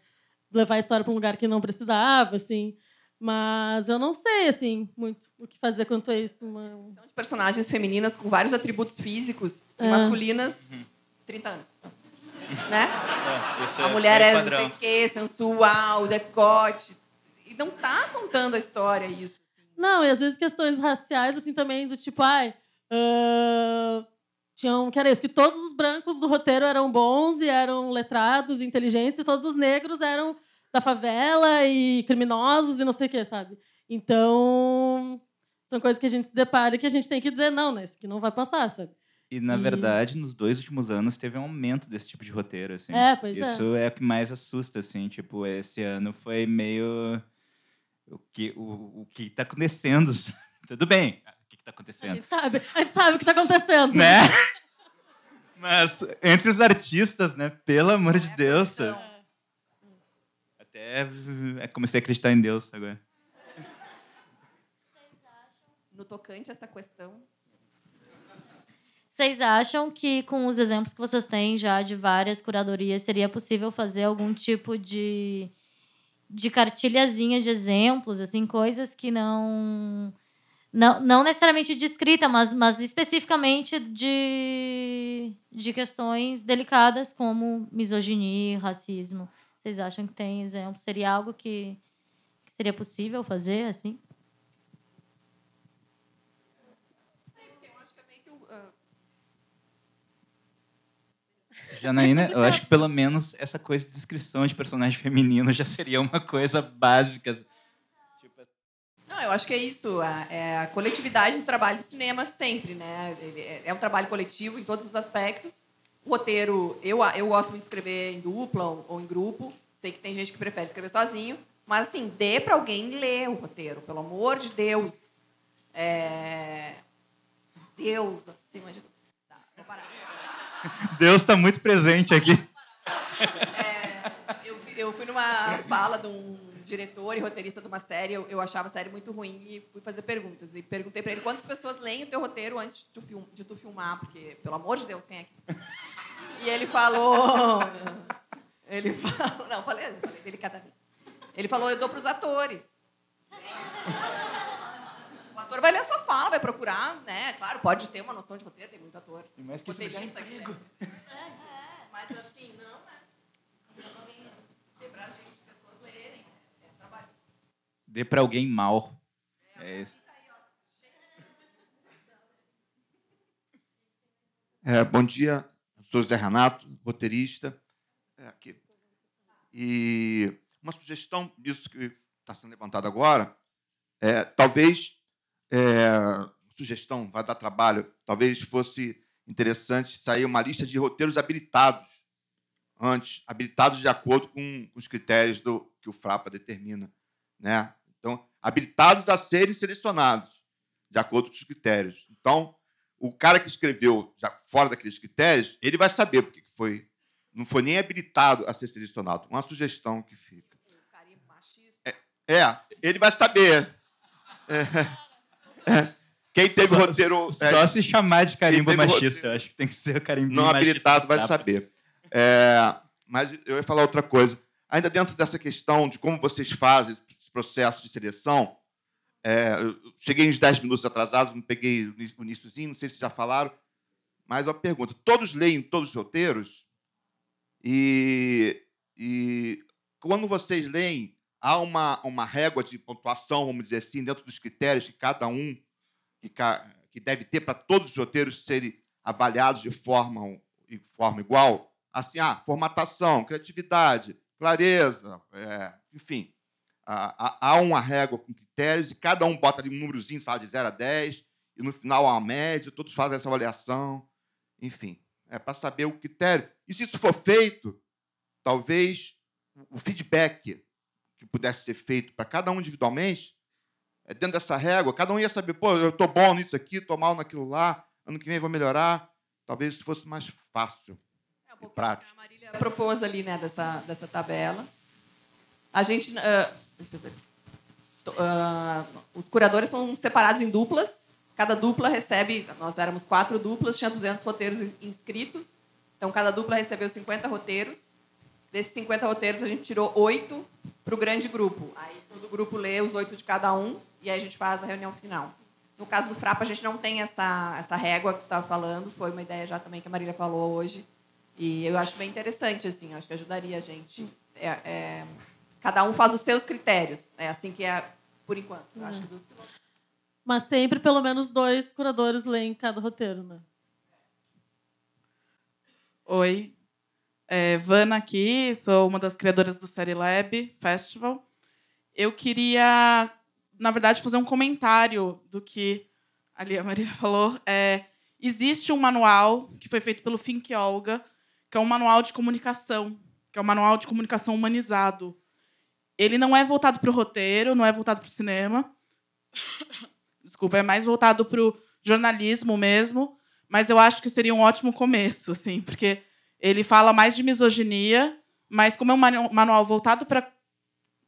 levar a história para um lugar que não precisava, assim. Mas eu não sei, assim, muito o que fazer quanto a isso. Uma... São de personagens femininas com vários atributos físicos e é. masculinas, uhum. 30 anos. né? É, a é mulher é, não sei o quê, sensual, decote, e não tá contando a história isso. Assim. Não, e às vezes questões raciais, assim, também, do tipo, ai. Uh, tinham, que era isso, que todos os brancos do roteiro eram bons e eram letrados, inteligentes, e todos os negros eram da favela e criminosos e não sei o quê, sabe? Então, são coisas que a gente se depara e que a gente tem que dizer, não, né? Isso aqui não vai passar, sabe? E, na e... verdade, nos dois últimos anos teve um aumento desse tipo de roteiro, assim. É, pois Isso é. Isso é o que mais assusta, assim. Tipo, esse ano foi meio o que o, o que está acontecendo. Tudo bem, o que está acontecendo? A gente sabe, a gente sabe o que está acontecendo. Né? Mas entre os artistas, né? Pelo amor de Deus. Até é, comecei a acreditar em Deus agora. No tocante a essa questão. Vocês acham que, com os exemplos que vocês têm já de várias curadorias, seria possível fazer algum tipo de de cartilhazinha de exemplos, assim, coisas que não não, não necessariamente de escrita, mas, mas especificamente de, de questões delicadas como misoginia, racismo. Vocês acham que tem exemplo? Seria algo que, que seria possível fazer assim? Janaína, eu acho que pelo menos essa coisa de descrição de personagem feminino já seria uma coisa básica. Não, eu acho que é isso. A, é a coletividade do trabalho do cinema sempre, né? É, é um trabalho coletivo em todos os aspectos. O roteiro, eu, eu gosto muito de escrever em dupla ou, ou em grupo. Sei que tem gente que prefere escrever sozinho. Mas, assim, dê para alguém ler o roteiro, pelo amor de Deus. É... Deus acima de. Tá, vou parar. Deus está muito presente aqui. É, eu, eu, fui numa fala de um diretor e roteirista de uma série, eu, eu, achava a série muito ruim e fui fazer perguntas. E perguntei para ele quantas pessoas leem o teu roteiro antes de tu, film, de tu filmar, porque, pelo amor de Deus, quem é aqui? E ele falou... Ele falou... Não, falei, falei delicadamente. Ele falou, eu dou para os atores. O ator vai ler a sua fala, vai procurar, né? Claro, pode ter uma noção de roteiro, tem muito ator. E mais que isso. É, é, mas assim, não, né? Dê pra gente, pessoas lerem, é trabalho. Dê pra alguém mal. É isso. É, bom dia, sou Zé Renato, roteirista. É, aqui. E uma sugestão, isso que está sendo levantado agora, é, talvez, é, sugestão, vai dar trabalho, talvez fosse interessante sair uma lista de roteiros habilitados antes, habilitados de acordo com os critérios do, que o FRAPA determina. Né? Então, habilitados a serem selecionados, de acordo com os critérios. Então, o cara que escreveu já fora daqueles critérios, ele vai saber porque foi, não foi nem habilitado a ser selecionado. Uma sugestão que fica. É, é ele vai saber. É, é. Quem teve só, roteiro. Só se chamar de carimbo machista. Roteiro, eu acho que tem que ser o carimbo Não habilitado vai saber. É, mas eu ia falar outra coisa. Ainda dentro dessa questão de como vocês fazem processo de seleção, é, cheguei uns 10 minutos atrasados, não peguei o iníciozinho, não sei se já falaram, mas uma pergunta. Todos leem todos os roteiros? E, e quando vocês leem, há uma, uma régua de pontuação, vamos dizer assim, dentro dos critérios que cada um que, que deve ter para todos os roteiros serem avaliados de forma, de forma igual? Assim, ah, formatação, criatividade, clareza, é, enfim. Há, uma régua com critérios e cada um bota ali um númerozinho, sabe, de 0 a 10, e no final há uma média, todos fazem essa avaliação. Enfim, é para saber o critério. E se isso for feito, talvez o feedback que pudesse ser feito para cada um individualmente, é dentro dessa régua, cada um ia saber, pô, eu estou bom nisso aqui, estou mal naquilo lá, ano que vem vou melhorar. Talvez isso fosse mais fácil é um e prático. A Marília propôs ali, né, dessa, dessa tabela. A gente... Uh, Uh, os curadores são separados em duplas. Cada dupla recebe... Nós éramos quatro duplas, tinha 200 roteiros inscritos. Então, cada dupla recebeu 50 roteiros. Desses 50 roteiros, a gente tirou oito para o grande grupo. Aí, todo grupo lê os oito de cada um e aí a gente faz a reunião final. No caso do Frapa, a gente não tem essa, essa régua que tu estava falando. Foi uma ideia já também que a Marília falou hoje. E eu acho bem interessante, assim. Acho que ajudaria a gente. É, é, cada um faz os seus critérios. É assim que é, por enquanto. Hum. Acho que dos... Mas sempre pelo menos dois curadores leem cada roteiro, né? Oi, é, Vana aqui, sou uma das criadoras do Série Lab Festival. Eu queria, na verdade, fazer um comentário do que ali a Maria falou. É, existe um manual que foi feito pelo Fink Olga, que é um manual de comunicação, que é um manual de comunicação humanizado. Ele não é voltado para o roteiro, não é voltado para o cinema. Desculpa, é mais voltado para o jornalismo mesmo. Mas eu acho que seria um ótimo começo, assim, porque ele fala mais de misoginia, mas como é um manual voltado para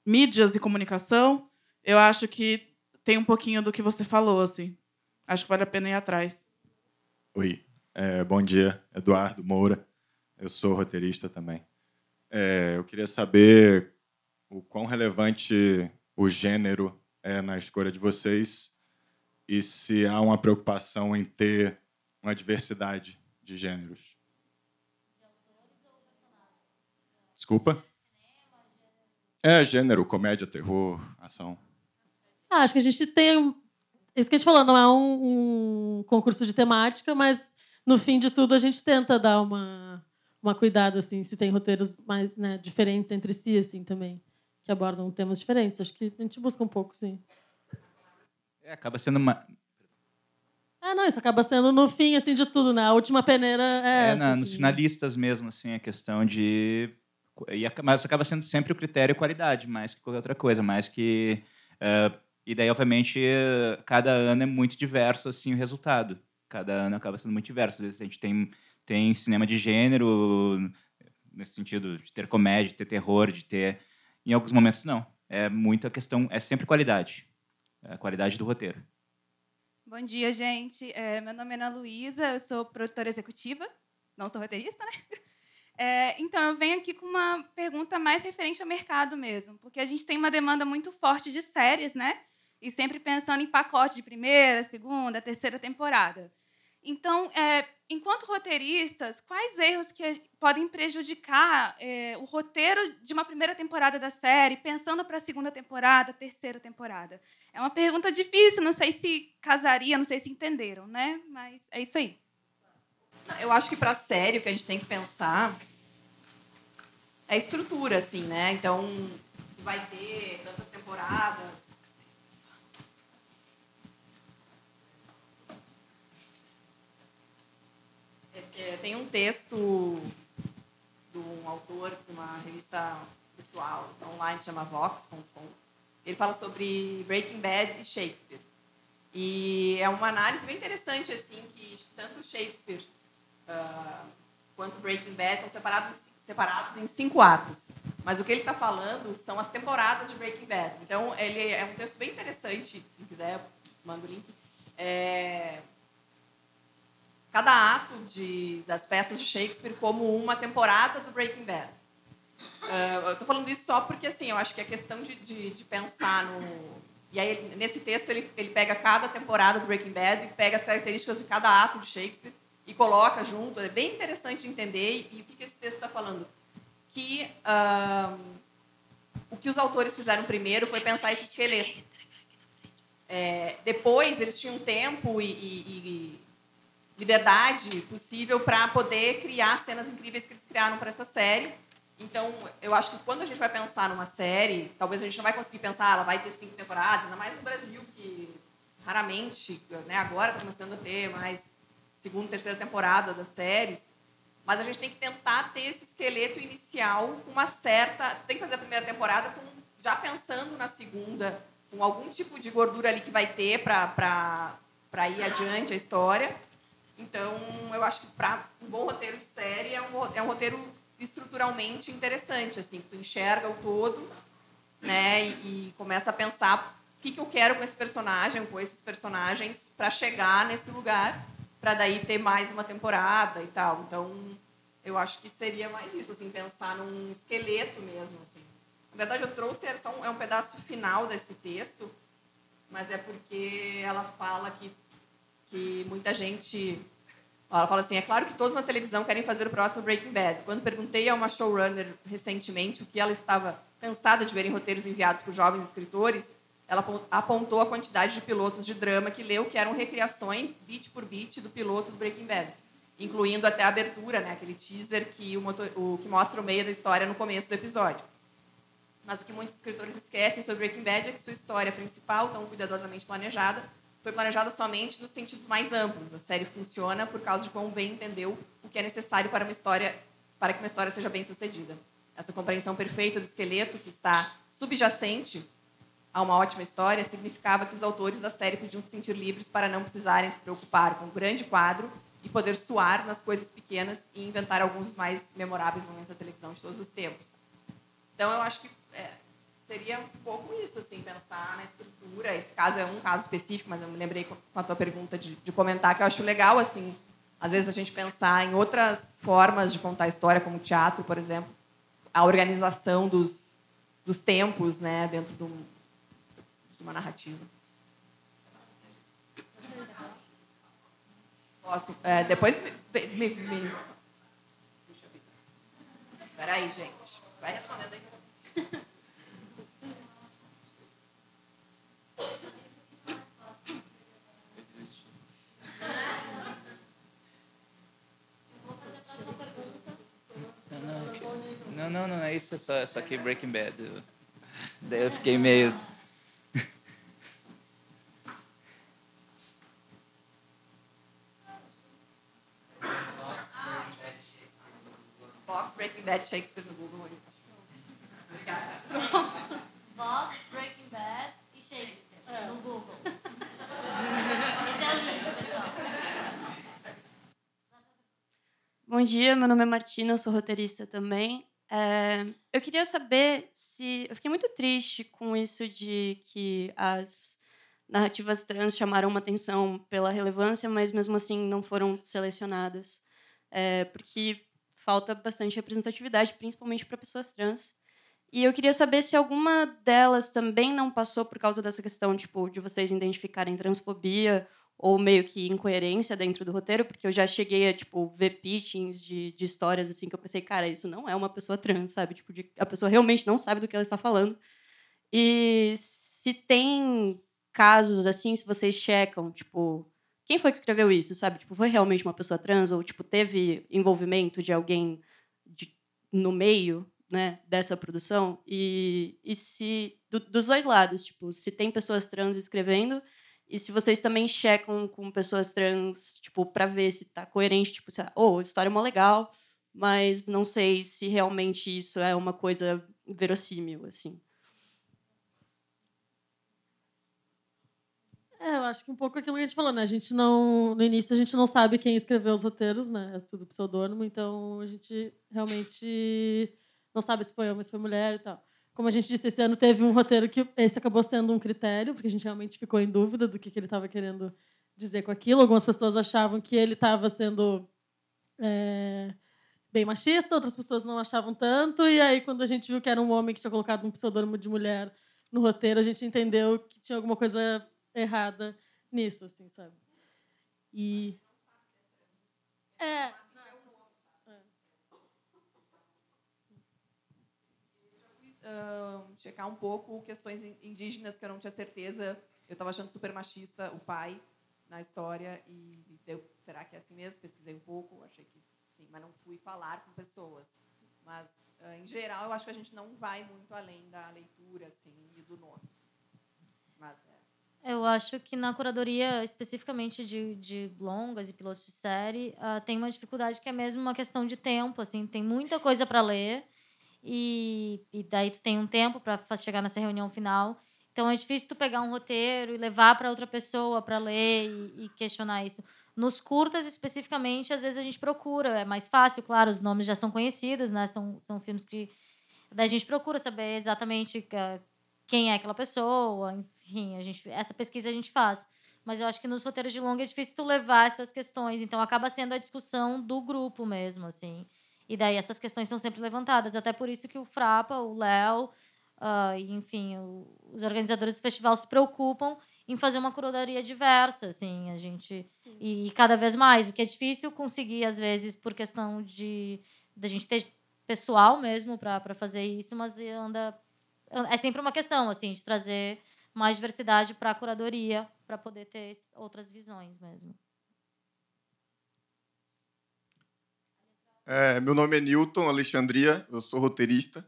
mídias e comunicação, eu acho que tem um pouquinho do que você falou, assim. Acho que vale a pena ir atrás. Oi, é, bom dia, Eduardo Moura. Eu sou roteirista também. É, eu queria saber o quão relevante o gênero é na escolha de vocês e se há uma preocupação em ter uma diversidade de gêneros. Desculpa? É, gênero, comédia, terror, ação. Ah, acho que a gente tem. Isso que a gente falou, não é um, um concurso de temática, mas no fim de tudo a gente tenta dar uma, uma cuidada, assim, se tem roteiros mais né, diferentes entre si, assim, também, que abordam temas diferentes. Acho que a gente busca um pouco, sim. É, acaba sendo uma. Ah, não, isso acaba sendo no fim, assim, de tudo, né? A última peneira é. É, essa, na- assim. nos finalistas mesmo, assim, a questão de. E, mas acaba sendo sempre o critério qualidade, mais que qualquer outra coisa, mais que. eh, e daí, obviamente, cada ano é muito diverso, assim, o resultado. Cada ano acaba sendo muito diverso. Às vezes a gente tem, tem cinema de gênero, nesse sentido, de ter comédia, de ter terror, de ter. Em alguns momentos, não. É muita questão, é sempre qualidade. É a qualidade do roteiro. Bom dia, gente. É, meu nome é Ana Luísa, eu sou produtora executiva, não sou roteirista, né? É, então, eu venho aqui com uma pergunta mais referente ao mercado mesmo, porque a gente tem uma demanda muito forte de séries, né? E sempre pensando em pacote de primeira, segunda, terceira temporada. Então, é, enquanto roteiristas, quais erros que podem prejudicar é, o roteiro de uma primeira temporada da série, pensando para a segunda temporada, terceira temporada? É uma pergunta difícil, não sei se casaria, não sei se entenderam, né? Mas é isso aí. Eu acho que para série o que a gente tem que pensar é a estrutura, assim, né? Então, se vai ter tantas temporadas. É, tem um texto de um autor de uma revista virtual online que chama Vox.com. Ele fala sobre Breaking Bad e Shakespeare. E é uma análise bem interessante, assim, que tanto Shakespeare ah, quanto Breaking Bad estão separados, separados em cinco atos. Mas o que ele está falando são as temporadas de Breaking Bad. Então, ele é um texto bem interessante, quem quiser, manda o link. É, cada ato de, das peças de Shakespeare como uma temporada do Breaking Bad. Ah, eu estou falando isso só porque assim, eu acho que é questão de, de, de pensar no. E aí, nesse texto, ele, ele pega cada temporada do Breaking Bad e pega as características de cada ato de Shakespeare e coloca junto. É bem interessante de entender. E, e o que, que esse texto está falando? Que ah, o que os autores fizeram primeiro foi pensar esse esqueleto. É, depois, eles tinham tempo e, e- e liberdade possível para poder criar cenas incríveis que eles criaram para essa série. Então, eu acho que quando a gente vai pensar numa série, talvez a gente não vai conseguir pensar, ah, ela vai ter cinco temporadas, ainda mais no Brasil, que raramente, né, agora está começando a ter mais segunda, terceira temporada das séries. Mas a gente tem que tentar ter esse esqueleto inicial com uma certa. Tem que fazer a primeira temporada com, já pensando na segunda, com algum tipo de gordura ali que vai ter para ir adiante a história. Então, eu acho que para um bom roteiro de série é um, é um roteiro estruturalmente interessante, assim, que tu enxerga o todo, né, e, e começa a pensar o que, que eu quero com esse personagem, com esses personagens, para chegar nesse lugar, para daí ter mais uma temporada e tal. Então, eu acho que seria mais isso, assim, pensar num esqueleto mesmo, assim. Na verdade, eu trouxe só um, é um pedaço final desse texto, mas é porque ela fala que que muita gente. Ela fala assim: é claro que todos na televisão querem fazer o próximo Breaking Bad. Quando perguntei a uma showrunner recentemente o que ela estava cansada de ver em roteiros enviados por jovens escritores, ela apon- apontou a quantidade de pilotos de drama que leu que eram recriações, beat por beat, do piloto do Breaking Bad, incluindo até a abertura, né, aquele teaser que, o motor- o, que mostra o meio da história no começo do episódio. Mas o que muitos escritores esquecem sobre Breaking Bad é que sua história principal, tão cuidadosamente planejada, foi planejada somente nos sentidos mais amplos. A série funciona por causa de quão bem entendeu o que é necessário para uma história, para que uma história seja bem sucedida. Essa compreensão perfeita do esqueleto que está subjacente a uma ótima história significava que os autores da série podiam se sentir livres para não precisarem se preocupar com o grande quadro e poder suar nas coisas pequenas e inventar alguns mais memoráveis momentos da televisão de todos os tempos. Então, eu acho que é, seria um pouco isso, assim, pensar na estrutura. Esse caso é um caso específico, mas eu me lembrei com a tua pergunta de, de comentar que eu acho legal, assim, às vezes a gente pensar em outras formas de contar história, como teatro, por exemplo, a organização dos, dos tempos, né, dentro de, um- de uma narrativa. Posso? É, depois me, me, me... Peraí, gente. Vai respondendo aí. Não, não, não, é isso, é só, é só que Breaking Bad. Eu- Daí eu fiquei meio. Fox, Breaking Bad, Shakespeare no Google. Obrigada. Vox, Breaking Bad e Shakespeare no Google. Esse é o link, pessoal. Bom dia, meu nome é Martina, eu sou roteirista também. É, eu queria saber se. Eu fiquei muito triste com isso de que as narrativas trans chamaram uma atenção pela relevância, mas mesmo assim não foram selecionadas. É, porque falta bastante representatividade, principalmente para pessoas trans. E eu queria saber se alguma delas também não passou por causa dessa questão tipo, de vocês identificarem transfobia ou meio que incoerência dentro do roteiro, porque eu já cheguei a tipo ver pitchings de, de histórias assim que eu pensei, cara, isso não é uma pessoa trans, sabe? Tipo, de, a pessoa realmente não sabe do que ela está falando. E se tem casos assim, se vocês checam, tipo, quem foi que escreveu isso, sabe? Tipo, foi realmente uma pessoa trans ou tipo teve envolvimento de alguém de, no meio, né, dessa produção? E, e se do- dos dois lados, tipo, se tem pessoas trans escrevendo e se vocês também checam com pessoas trans, tipo, para ver se tá coerente, tipo, se, oh, a história é mó legal, mas não sei se realmente isso é uma coisa verossímil, assim. É, eu acho que um pouco aquilo que a gente falou, né? A gente não. No início a gente não sabe quem escreveu os roteiros, né? É tudo pseudônimo, então a gente realmente não sabe se foi homem, se foi mulher e tal. Como a gente disse, esse ano teve um roteiro que esse acabou sendo um critério, porque a gente realmente ficou em dúvida do que, que ele estava querendo dizer com aquilo. Algumas pessoas achavam que ele estava sendo é, bem machista, outras pessoas não achavam tanto. E aí, quando a gente viu que era um homem que tinha colocado um pseudônimo de mulher no roteiro, a gente entendeu que tinha alguma coisa errada nisso, assim, sabe? E. É. ahn, checar um pouco questões in- indígenas que eu não tinha certeza. Eu estava achando super machista o pai na história e deu, será que é assim mesmo? Pesquisei um pouco, achei que sim, mas não fui falar com pessoas. Mas ah, em geral, eu acho que a gente não vai muito além da leitura assim e do nome. Mas é. Eu acho que na curadoria, especificamente de, de longas e pilotos de série, ah, tem uma dificuldade que é mesmo uma questão de tempo. Assim, tem muita coisa para ler e, e daí tu tem um tempo para chegar nessa reunião final. Então é difícil tu pegar um roteiro e levar para outra pessoa para ler e, e questionar isso. Nos curtas, especificamente, às vezes a gente procura. É mais fácil, claro, os nomes já são conhecidos, né? São, são filmes que daí a gente procura saber exatamente ah, quem é aquela pessoa, enfim, a gente, essa pesquisa a gente faz. Mas eu acho que nos roteiros de longa é difícil tu levar essas questões, então acaba sendo a discussão do grupo mesmo, assim. E daí essas questões são sempre levantadas, até por isso que o Frapa, o Léo, e, enfim, o- os organizadores do festival se preocupam em fazer uma curadoria diversa, assim, a gente e, cada vez mais, o que é difícil conseguir às vezes por questão de da gente ter pessoal mesmo para fazer isso, mas anda é sempre uma questão assim de trazer mais diversidade para a curadoria para poder ter outras visões mesmo. É, meu nome é Newton Alexandria, eu sou roteirista.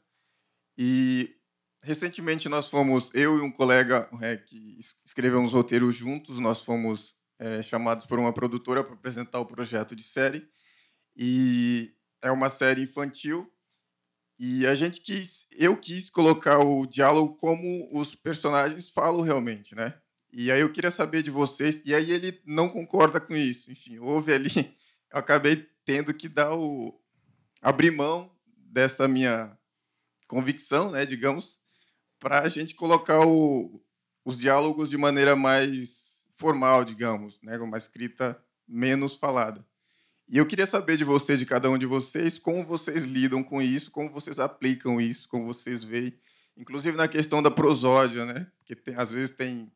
E recentemente nós fomos, eu e um colega é, que es- escreveu uns roteiros juntos, nós fomos é, chamados por uma produtora para apresentar o projeto de série. E é uma série infantil. E a gente quis, eu quis colocar o diálogo como os personagens falam realmente, né? E aí eu queria saber de vocês, e aí ele não concorda com isso. Enfim, houve ali, eu acabei tendo que dar o abrir mão dessa minha convicção, né, digamos, para a gente colocar o, os diálogos de maneira mais formal, digamos, né, uma escrita menos falada. E eu queria saber de vocês, de cada um de vocês, como vocês lidam com isso, como vocês aplicam isso, como vocês veem, inclusive na questão da prosódia, né? Porque tem, às vezes tem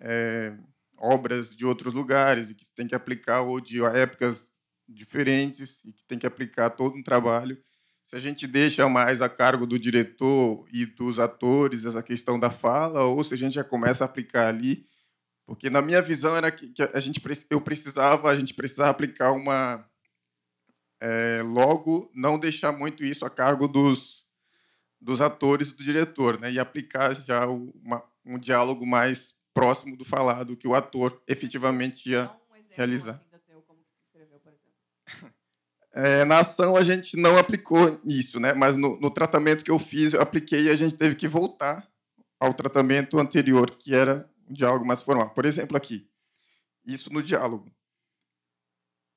é, obras de outros lugares e que tem que aplicar ou de épocas diferentes e que tem que aplicar todo um trabalho. Se a gente deixa mais a cargo do diretor e dos atores essa questão da fala, ou se a gente já começa a aplicar ali, porque na minha visão era que, a gente eu precisava a gente precisava aplicar uma é, logo não deixar muito isso a cargo dos dos atores e do diretor, né? E aplicar já uma, um diálogo mais próximo do falado que o ator efetivamente ia realizar. É, na ação a gente não aplicou isso, né? mas no, no, tratamento que eu fiz, eu apliquei e a gente teve que voltar ao tratamento anterior, que era um diálogo mais formal. Por exemplo, aqui, isso no diálogo.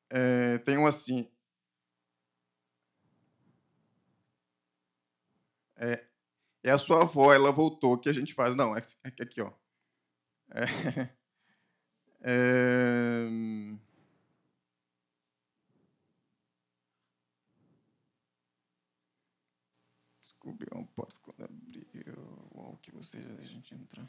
É, tem um assim. É, é a sua avó, ela voltou, que a gente faz? Não, é, é aqui, ó. É, descobrir uma porta quando abrir o que você a gente entrar.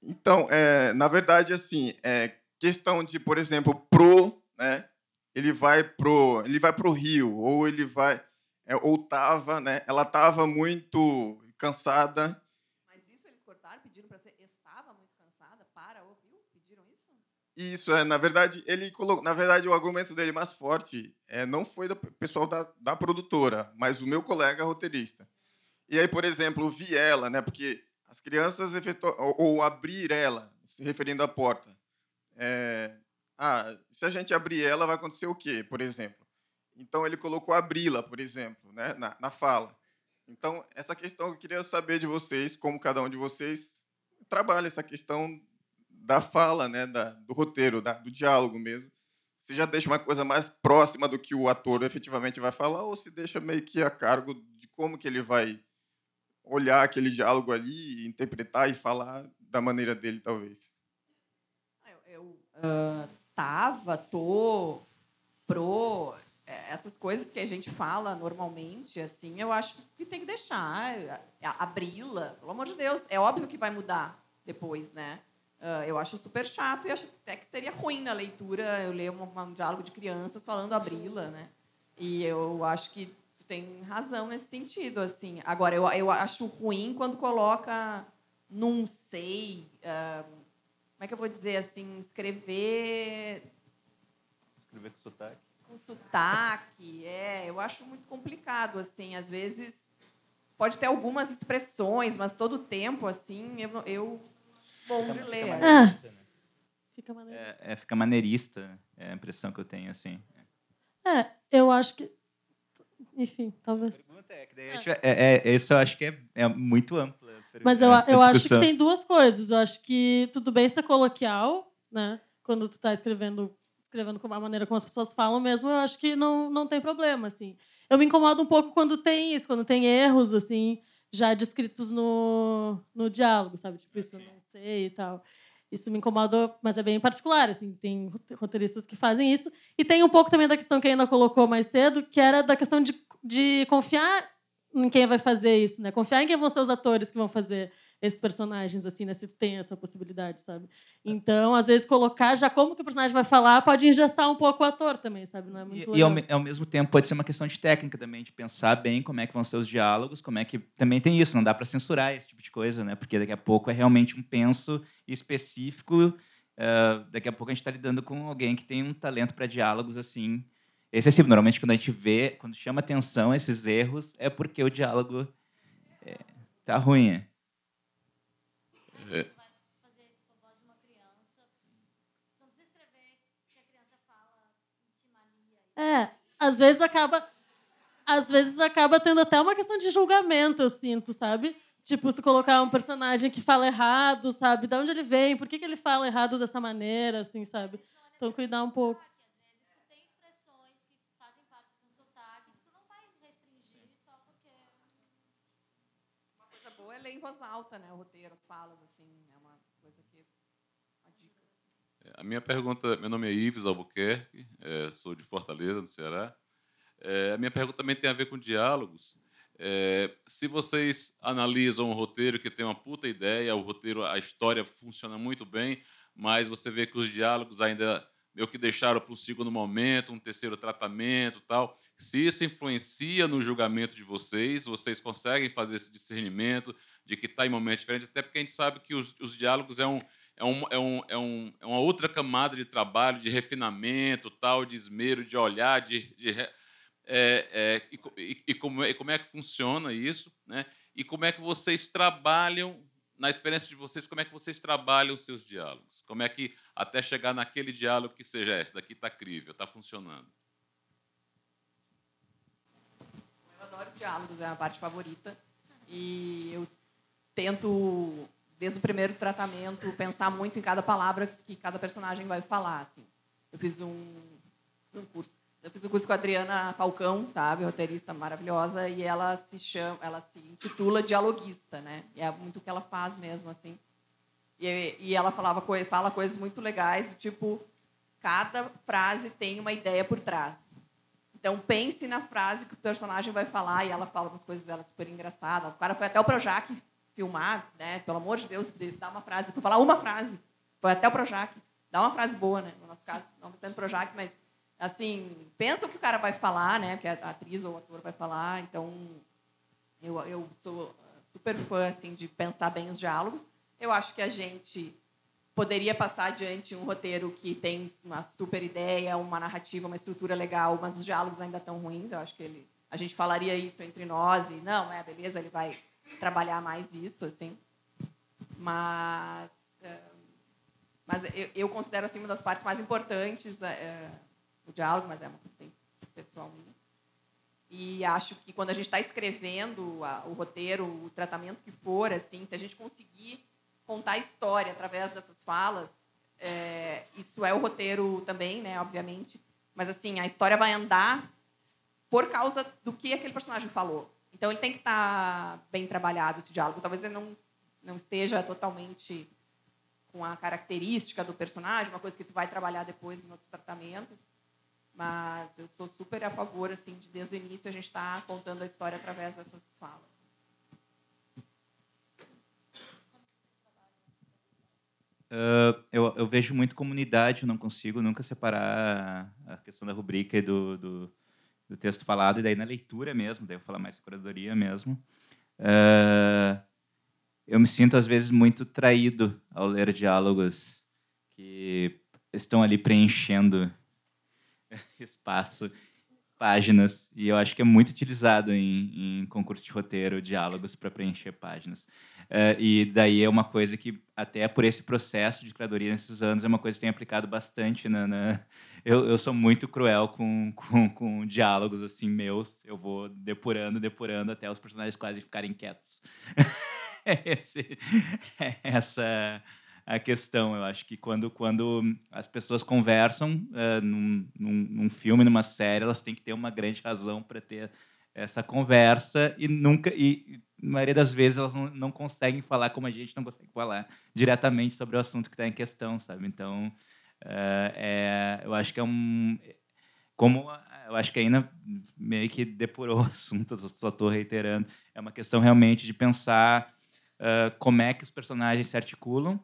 Então, é, na verdade, assim, é questão de, por exemplo, pro, né? Ele vai pro, ele vai pro Rio ou ele vai é, ou tava, né? Ela tava muito cansada Isso, é, na verdade, ele colocou, na verdade, o argumento dele mais forte é, não foi do pessoal da, da produtora, mas o meu colega roteirista. E aí, por exemplo, vi ela, né, porque as crianças efetuam, ou, ou abrir ela, se referindo à porta. É, ah, se a gente abrir ela, vai acontecer o quê, por exemplo? Então, ele colocou abri-la, por exemplo, né, na, na fala. Então, essa questão eu queria saber de vocês, como cada um de vocês trabalha essa questão da fala, né, da, do roteiro, da, do diálogo mesmo. Se já deixa uma coisa mais próxima do que o ator efetivamente vai falar, ou se deixa meio que a cargo de como que ele vai olhar aquele diálogo ali, interpretar e falar da maneira dele, talvez. Eu, eu uh, tava, tô, pro, é, essas coisas que a gente fala normalmente, assim, eu acho que tem que deixar, abri-la, pelo amor de Deus. É óbvio que vai mudar depois, né? Uh, eu acho super chato e acho até que seria ruim na leitura eu ler um, um diálogo de crianças falando a Brila, né? E eu acho que tu tem razão nesse sentido, assim. Agora, eu, eu acho ruim quando coloca não sei, uh, como é que eu vou dizer assim, escrever... Escrever com sotaque. Com sotaque, é. Eu acho muito complicado, assim. Às vezes pode ter algumas expressões, mas todo o tempo, assim, eu, eu bom de ler. Fica maneirista, né? Fica maneirista. É, é, fica maneirista, é a impressão que eu tenho, assim. É, eu acho que... Enfim, talvez. É, é, é, é, isso eu acho que é, é muito amplo. Mas eu, eu acho que tem duas coisas. Eu acho que tudo bem ser coloquial, né? Quando tu está escrevendo escrevendo com a maneira como as pessoas falam mesmo, eu acho que não, não tem problema, assim. Eu me incomodo um pouco quando tem isso, quando tem erros, assim, já descritos no, no diálogo, sabe? Tipo, isso não sei e tal. Isso me incomodou, mas é bem particular, assim, tem roteiristas que fazem isso. E tem um pouco também da questão que ainda colocou mais cedo, que era da questão de, de confiar em quem vai fazer isso, né? Confiar em quem vão ser os atores que vão fazer esses personagens, assim, né? Se tu tem essa possibilidade, sabe? Então, às vezes, colocar já como que o personagem vai falar pode engessar um pouco o ator também, sabe? Não é muito e, e ao, ao, mesmo tempo pode ser uma questão de técnica também, de pensar bem como é que vão ser os diálogos, como é que... Também tem isso, não dá para censurar esse tipo de coisa, né? Porque daqui a pouco é realmente um penso específico. Uh, daqui a pouco a gente está lidando com alguém que tem um talento para diálogos, assim, excessivo. Normalmente, quando a gente vê, quando chama atenção esses erros, é porque o diálogo é, tá ruim. É. É, às vezes acaba às vezes acaba tendo até uma questão de julgamento, eu sinto, sabe? Tipo, tu colocar um personagem que fala errado, sabe? De onde ele vem, por que, que ele fala errado dessa maneira, assim, sabe? Então, cuidar um pouco. ler em voz alta, né? O roteiro, as falas, assim, é uma coisa que uma dica. É, a minha pergunta, meu nome é Ives Albuquerque, é, sou de Fortaleza, no Ceará. É, a minha pergunta também tem a ver com diálogos. É, se vocês analisam o roteiro que tem uma puta ideia, o roteiro, a história funciona muito bem, mas você vê que os diálogos ainda meio que deixaram para um segundo momento, um terceiro tratamento, tal. Se isso influencia no julgamento de vocês, vocês conseguem fazer esse discernimento de que está em momento diferente, até porque a gente sabe que os, os diálogos é um é, um, é, um, é, um, é uma outra camada de trabalho, de refinamento, tal, de esmero, de olhar, de, de é, é, e, e, como é, e como é que funciona isso, né? E como é que vocês trabalham na experiência de vocês, como é que vocês trabalham os seus diálogos? Como é que até chegar naquele diálogo que seja esse, daqui está crível, está funcionando? Eu adoro diálogos, é a parte favorita. E eu tento, desde o primeiro tratamento, pensar muito em cada palavra que cada personagem vai falar. Assim. Eu fiz um, fiz um curso eu fiz um curso com a Adriana Falcão, sabe, roteirista maravilhosa, e ela se chama, ela se intitula dialoguista, né? E é muito o que ela faz mesmo, assim. E, e ela falava fala coisas muito legais, do tipo cada frase tem uma ideia por trás. Então pense na frase que o personagem vai falar e ela fala umas coisas dela super engraçadas. O cara foi até o Projac filmar, né? Pelo amor de Deus, dá uma frase, para falar uma frase. Foi até o Projac. Dá uma frase boa, né? No nosso caso, não sendo Projac, mas assim, pensa o que o cara vai falar, né? Que a atriz ou o ator vai falar. Então, eu, eu sou super fã assim de pensar bem os diálogos. Eu acho que a gente poderia passar adiante um roteiro que tem uma super ideia, uma narrativa, uma estrutura legal, mas os diálogos ainda estão ruins. Eu acho que ele, a gente falaria isso entre nós e não, é beleza, ele vai trabalhar mais isso, assim. Mas, mas eu, eu considero assim uma das partes mais importantes. É, o diálogo, mas é uma coisa pessoal minha. E acho que quando a gente está escrevendo a, o roteiro, o tratamento que for, assim, se a gente conseguir contar a história através dessas falas, é, isso é o roteiro também, né, obviamente. Mas assim, a história vai andar por causa do que aquele personagem falou. Então ele tem que estar tá bem trabalhado esse diálogo. Talvez ele não não esteja totalmente com a característica do personagem, uma coisa que tu vai trabalhar depois em outros tratamentos. Mas eu sou super a favor, assim, de desde o início a gente estar tá contando a história através dessas falas. Uh, eu, eu, vejo muito comunidade, não consigo nunca separar a questão da rubrica e do, do, do, texto falado, e daí na leitura mesmo, daí eu falar mais curadoria mesmo. Uh, eu me sinto, às vezes, muito traído ao ler diálogos que estão ali preenchendo espaço, páginas, e eu acho que é muito utilizado em, em concurso de roteiro, diálogos para preencher páginas. Uh, e daí é uma coisa que, até por esse processo de curadoria nesses anos, é uma coisa que tem aplicado bastante. Na, na... Eu, eu sou muito cruel com, com, com diálogos assim meus, eu vou depurando, depurando até os personagens quase ficarem quietos. Esse, essa a questão. Eu acho que quando, quando as pessoas conversam uh, num, num, num, filme, numa série, elas têm que ter uma grande razão para ter essa conversa e nunca e na maioria das vezes elas não, não conseguem falar como a gente não consegue falar diretamente sobre o assunto que está em questão, sabe? Então, uh, é, eu acho que é um como eu acho que ainda meio que depurou o assunto, só estou reiterando, é uma questão realmente de pensar uh, como é que os personagens se articulam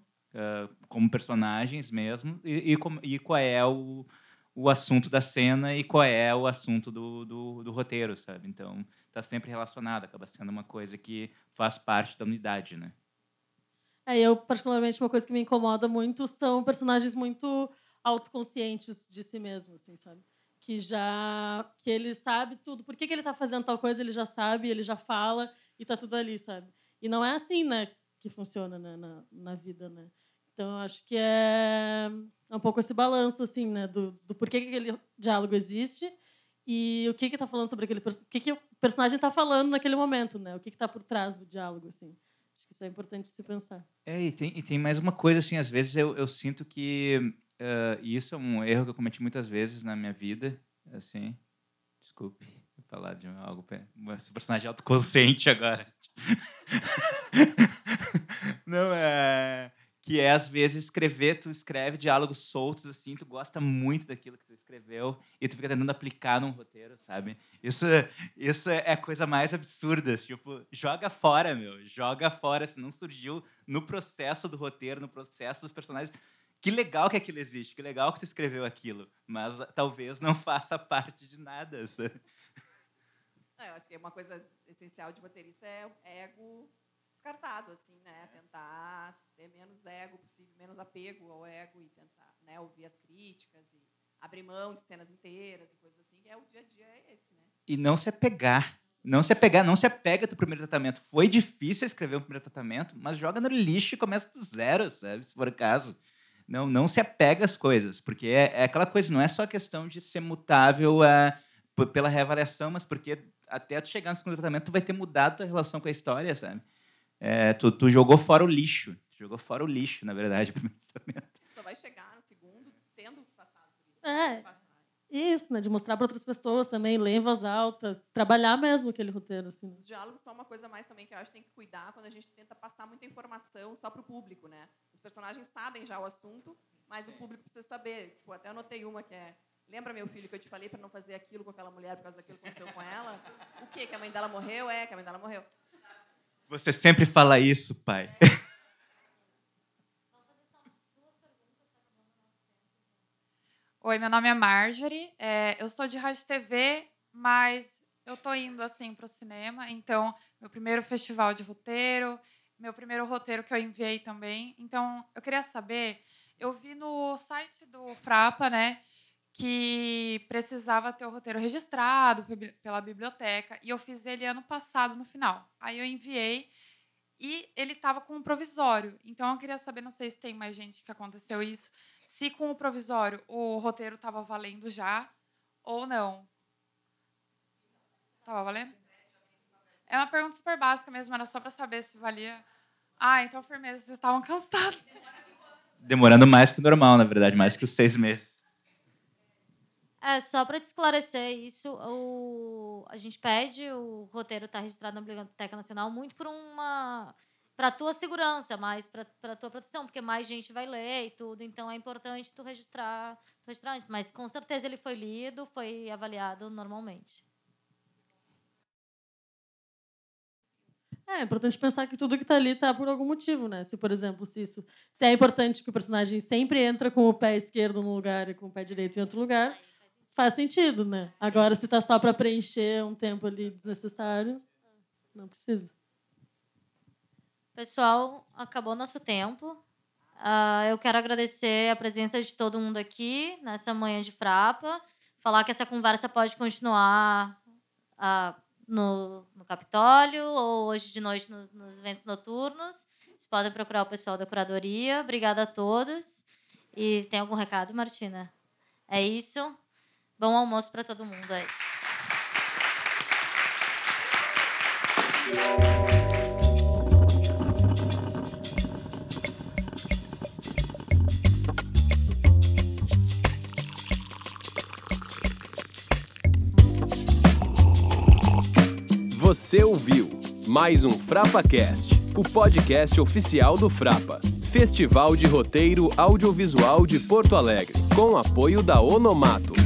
como personagens mesmo, e, e, e, qual é o, o assunto da cena e qual é o assunto do, do, do roteiro, sabe? Então, está sempre relacionado, acaba sendo uma coisa que faz parte da unidade, né? É, eu, particularmente, uma coisa que me incomoda muito são personagens muito autoconscientes de si mesmo, assim, sabe? Que já... que ele sabe tudo. Por que, que ele está fazendo tal coisa, ele já sabe, ele já fala e está tudo ali, sabe? E não é assim, né? Que funciona né, na, na vida, né? Então, acho que é, é um pouco esse balanço, assim, né? Do, do porquê que aquele diálogo existe e o que que está falando sobre aquele... O que, que o personagem está falando naquele momento, né? O que está por trás do diálogo, assim. Acho que isso é importante se pensar. É, e tem, e tem mais uma coisa, assim, às vezes eu, eu sinto que... Uh, isso é um erro que eu cometi muitas vezes na minha vida, assim... Desculpe falar de algo... Esse personagem autoconsciente agora. Não, é que é às vezes escrever, tu escreve diálogos soltos assim, tu gosta muito daquilo que tu escreveu e tu fica tentando aplicar num roteiro, sabe? Isso, isso é a coisa mais absurda, tipo, joga fora, meu, joga fora, se não surgiu no processo do roteiro, no processo dos personagens. Que legal que aquilo existe, que legal que tu escreveu aquilo, mas talvez não faça parte de nada. Não, eu acho que uma coisa essencial de roteirista é o ego descartado, assim, né? Tentar ter menos ego possível, menos apego ao ego e tentar né, ouvir as críticas e abrir mão de cenas inteiras e coisas assim. É o dia a dia é esse, né? E não se apegar. Não se apegar, não se apega do primeiro tratamento. Foi difícil escrever o primeiro tratamento, mas joga no lixo e começa do zero, sabe? Se for o caso. Não, não se apega às coisas, porque é, é aquela coisa, não é só a questão de ser mutável é, pela reavaliação, mas porque até tu chegar no segundo tratamento, tu vai ter mudado a relação com a história, sabe? É, tu, tu, jogou fora o lixo. Tu jogou fora o lixo, na verdade, o primeiro tratamento. Só vai chegar no segundo tendo passado por isso. É. Isso, né? De mostrar para outras pessoas também, ler em voz alta, trabalhar mesmo aquele roteiro. Assim. Os diálogos são uma coisa mais também que eu acho que tem que cuidar quando a gente tenta passar muita informação só para o público, né? Os personagens sabem já o assunto, mas o público precisa saber. Tipo, até anotei uma que é Lembra, meu filho, que eu te falei para não fazer aquilo com aquela mulher por causa daquilo que aconteceu com ela? O quê? Que a mãe dela morreu? É, que a mãe dela morreu. Você sempre fala isso, pai. Oi, meu nome é Marjorie. É, eu sou de rádio TV, mas eu tô indo assim para o cinema. Então, meu primeiro festival de roteiro, meu primeiro roteiro que eu enviei também. Então, eu queria saber, eu vi no site do Frapa, né, que precisava ter o roteiro registrado pela biblioteca e eu fiz ele ano passado no final. Aí eu enviei e ele estava com um provisório. Então eu queria saber, não sei se tem mais gente que aconteceu isso, se com o provisório o roteiro estava valendo já ou não. Estava valendo? É uma pergunta super básica mesmo, era só para saber se valia. Ah, então firmeza, vocês estavam cansados. Demorando mais que o normal, na verdade, mais que os seis meses. É, só para te esclarecer isso, o, a gente pede o roteiro estar tá registrado na Biblioteca Nacional muito por uma para tua segurança, mais para tua proteção, porque mais gente vai ler e tudo, então é importante tu registrar, tu registrar antes, mas com certeza ele foi lido, foi avaliado normalmente. É, é importante pensar que tudo que está ali está por algum motivo, né? Se, por exemplo, se isso, se é importante que o personagem sempre entra com o pé esquerdo num lugar e com o pé direito em outro lugar, faz sentido, né? Agora, se tá só para preencher um tempo ali desnecessário, não precisa. Pessoal, acabou nosso tempo. Uh, eu quero agradecer a presença de todo mundo aqui nessa manhã de Frapa. Falar que essa conversa pode continuar uh, no, no Capitólio ou hoje de noite no, nos eventos noturnos. Vocês podem procurar o pessoal da curadoria. Obrigada a todos. E tem algum recado, Martina? É isso. Bom almoço para todo mundo aí. Você ouviu mais um FrapaCast, o podcast oficial do Frapa, Festival de Roteiro Audiovisual de Porto Alegre, com apoio da Onomato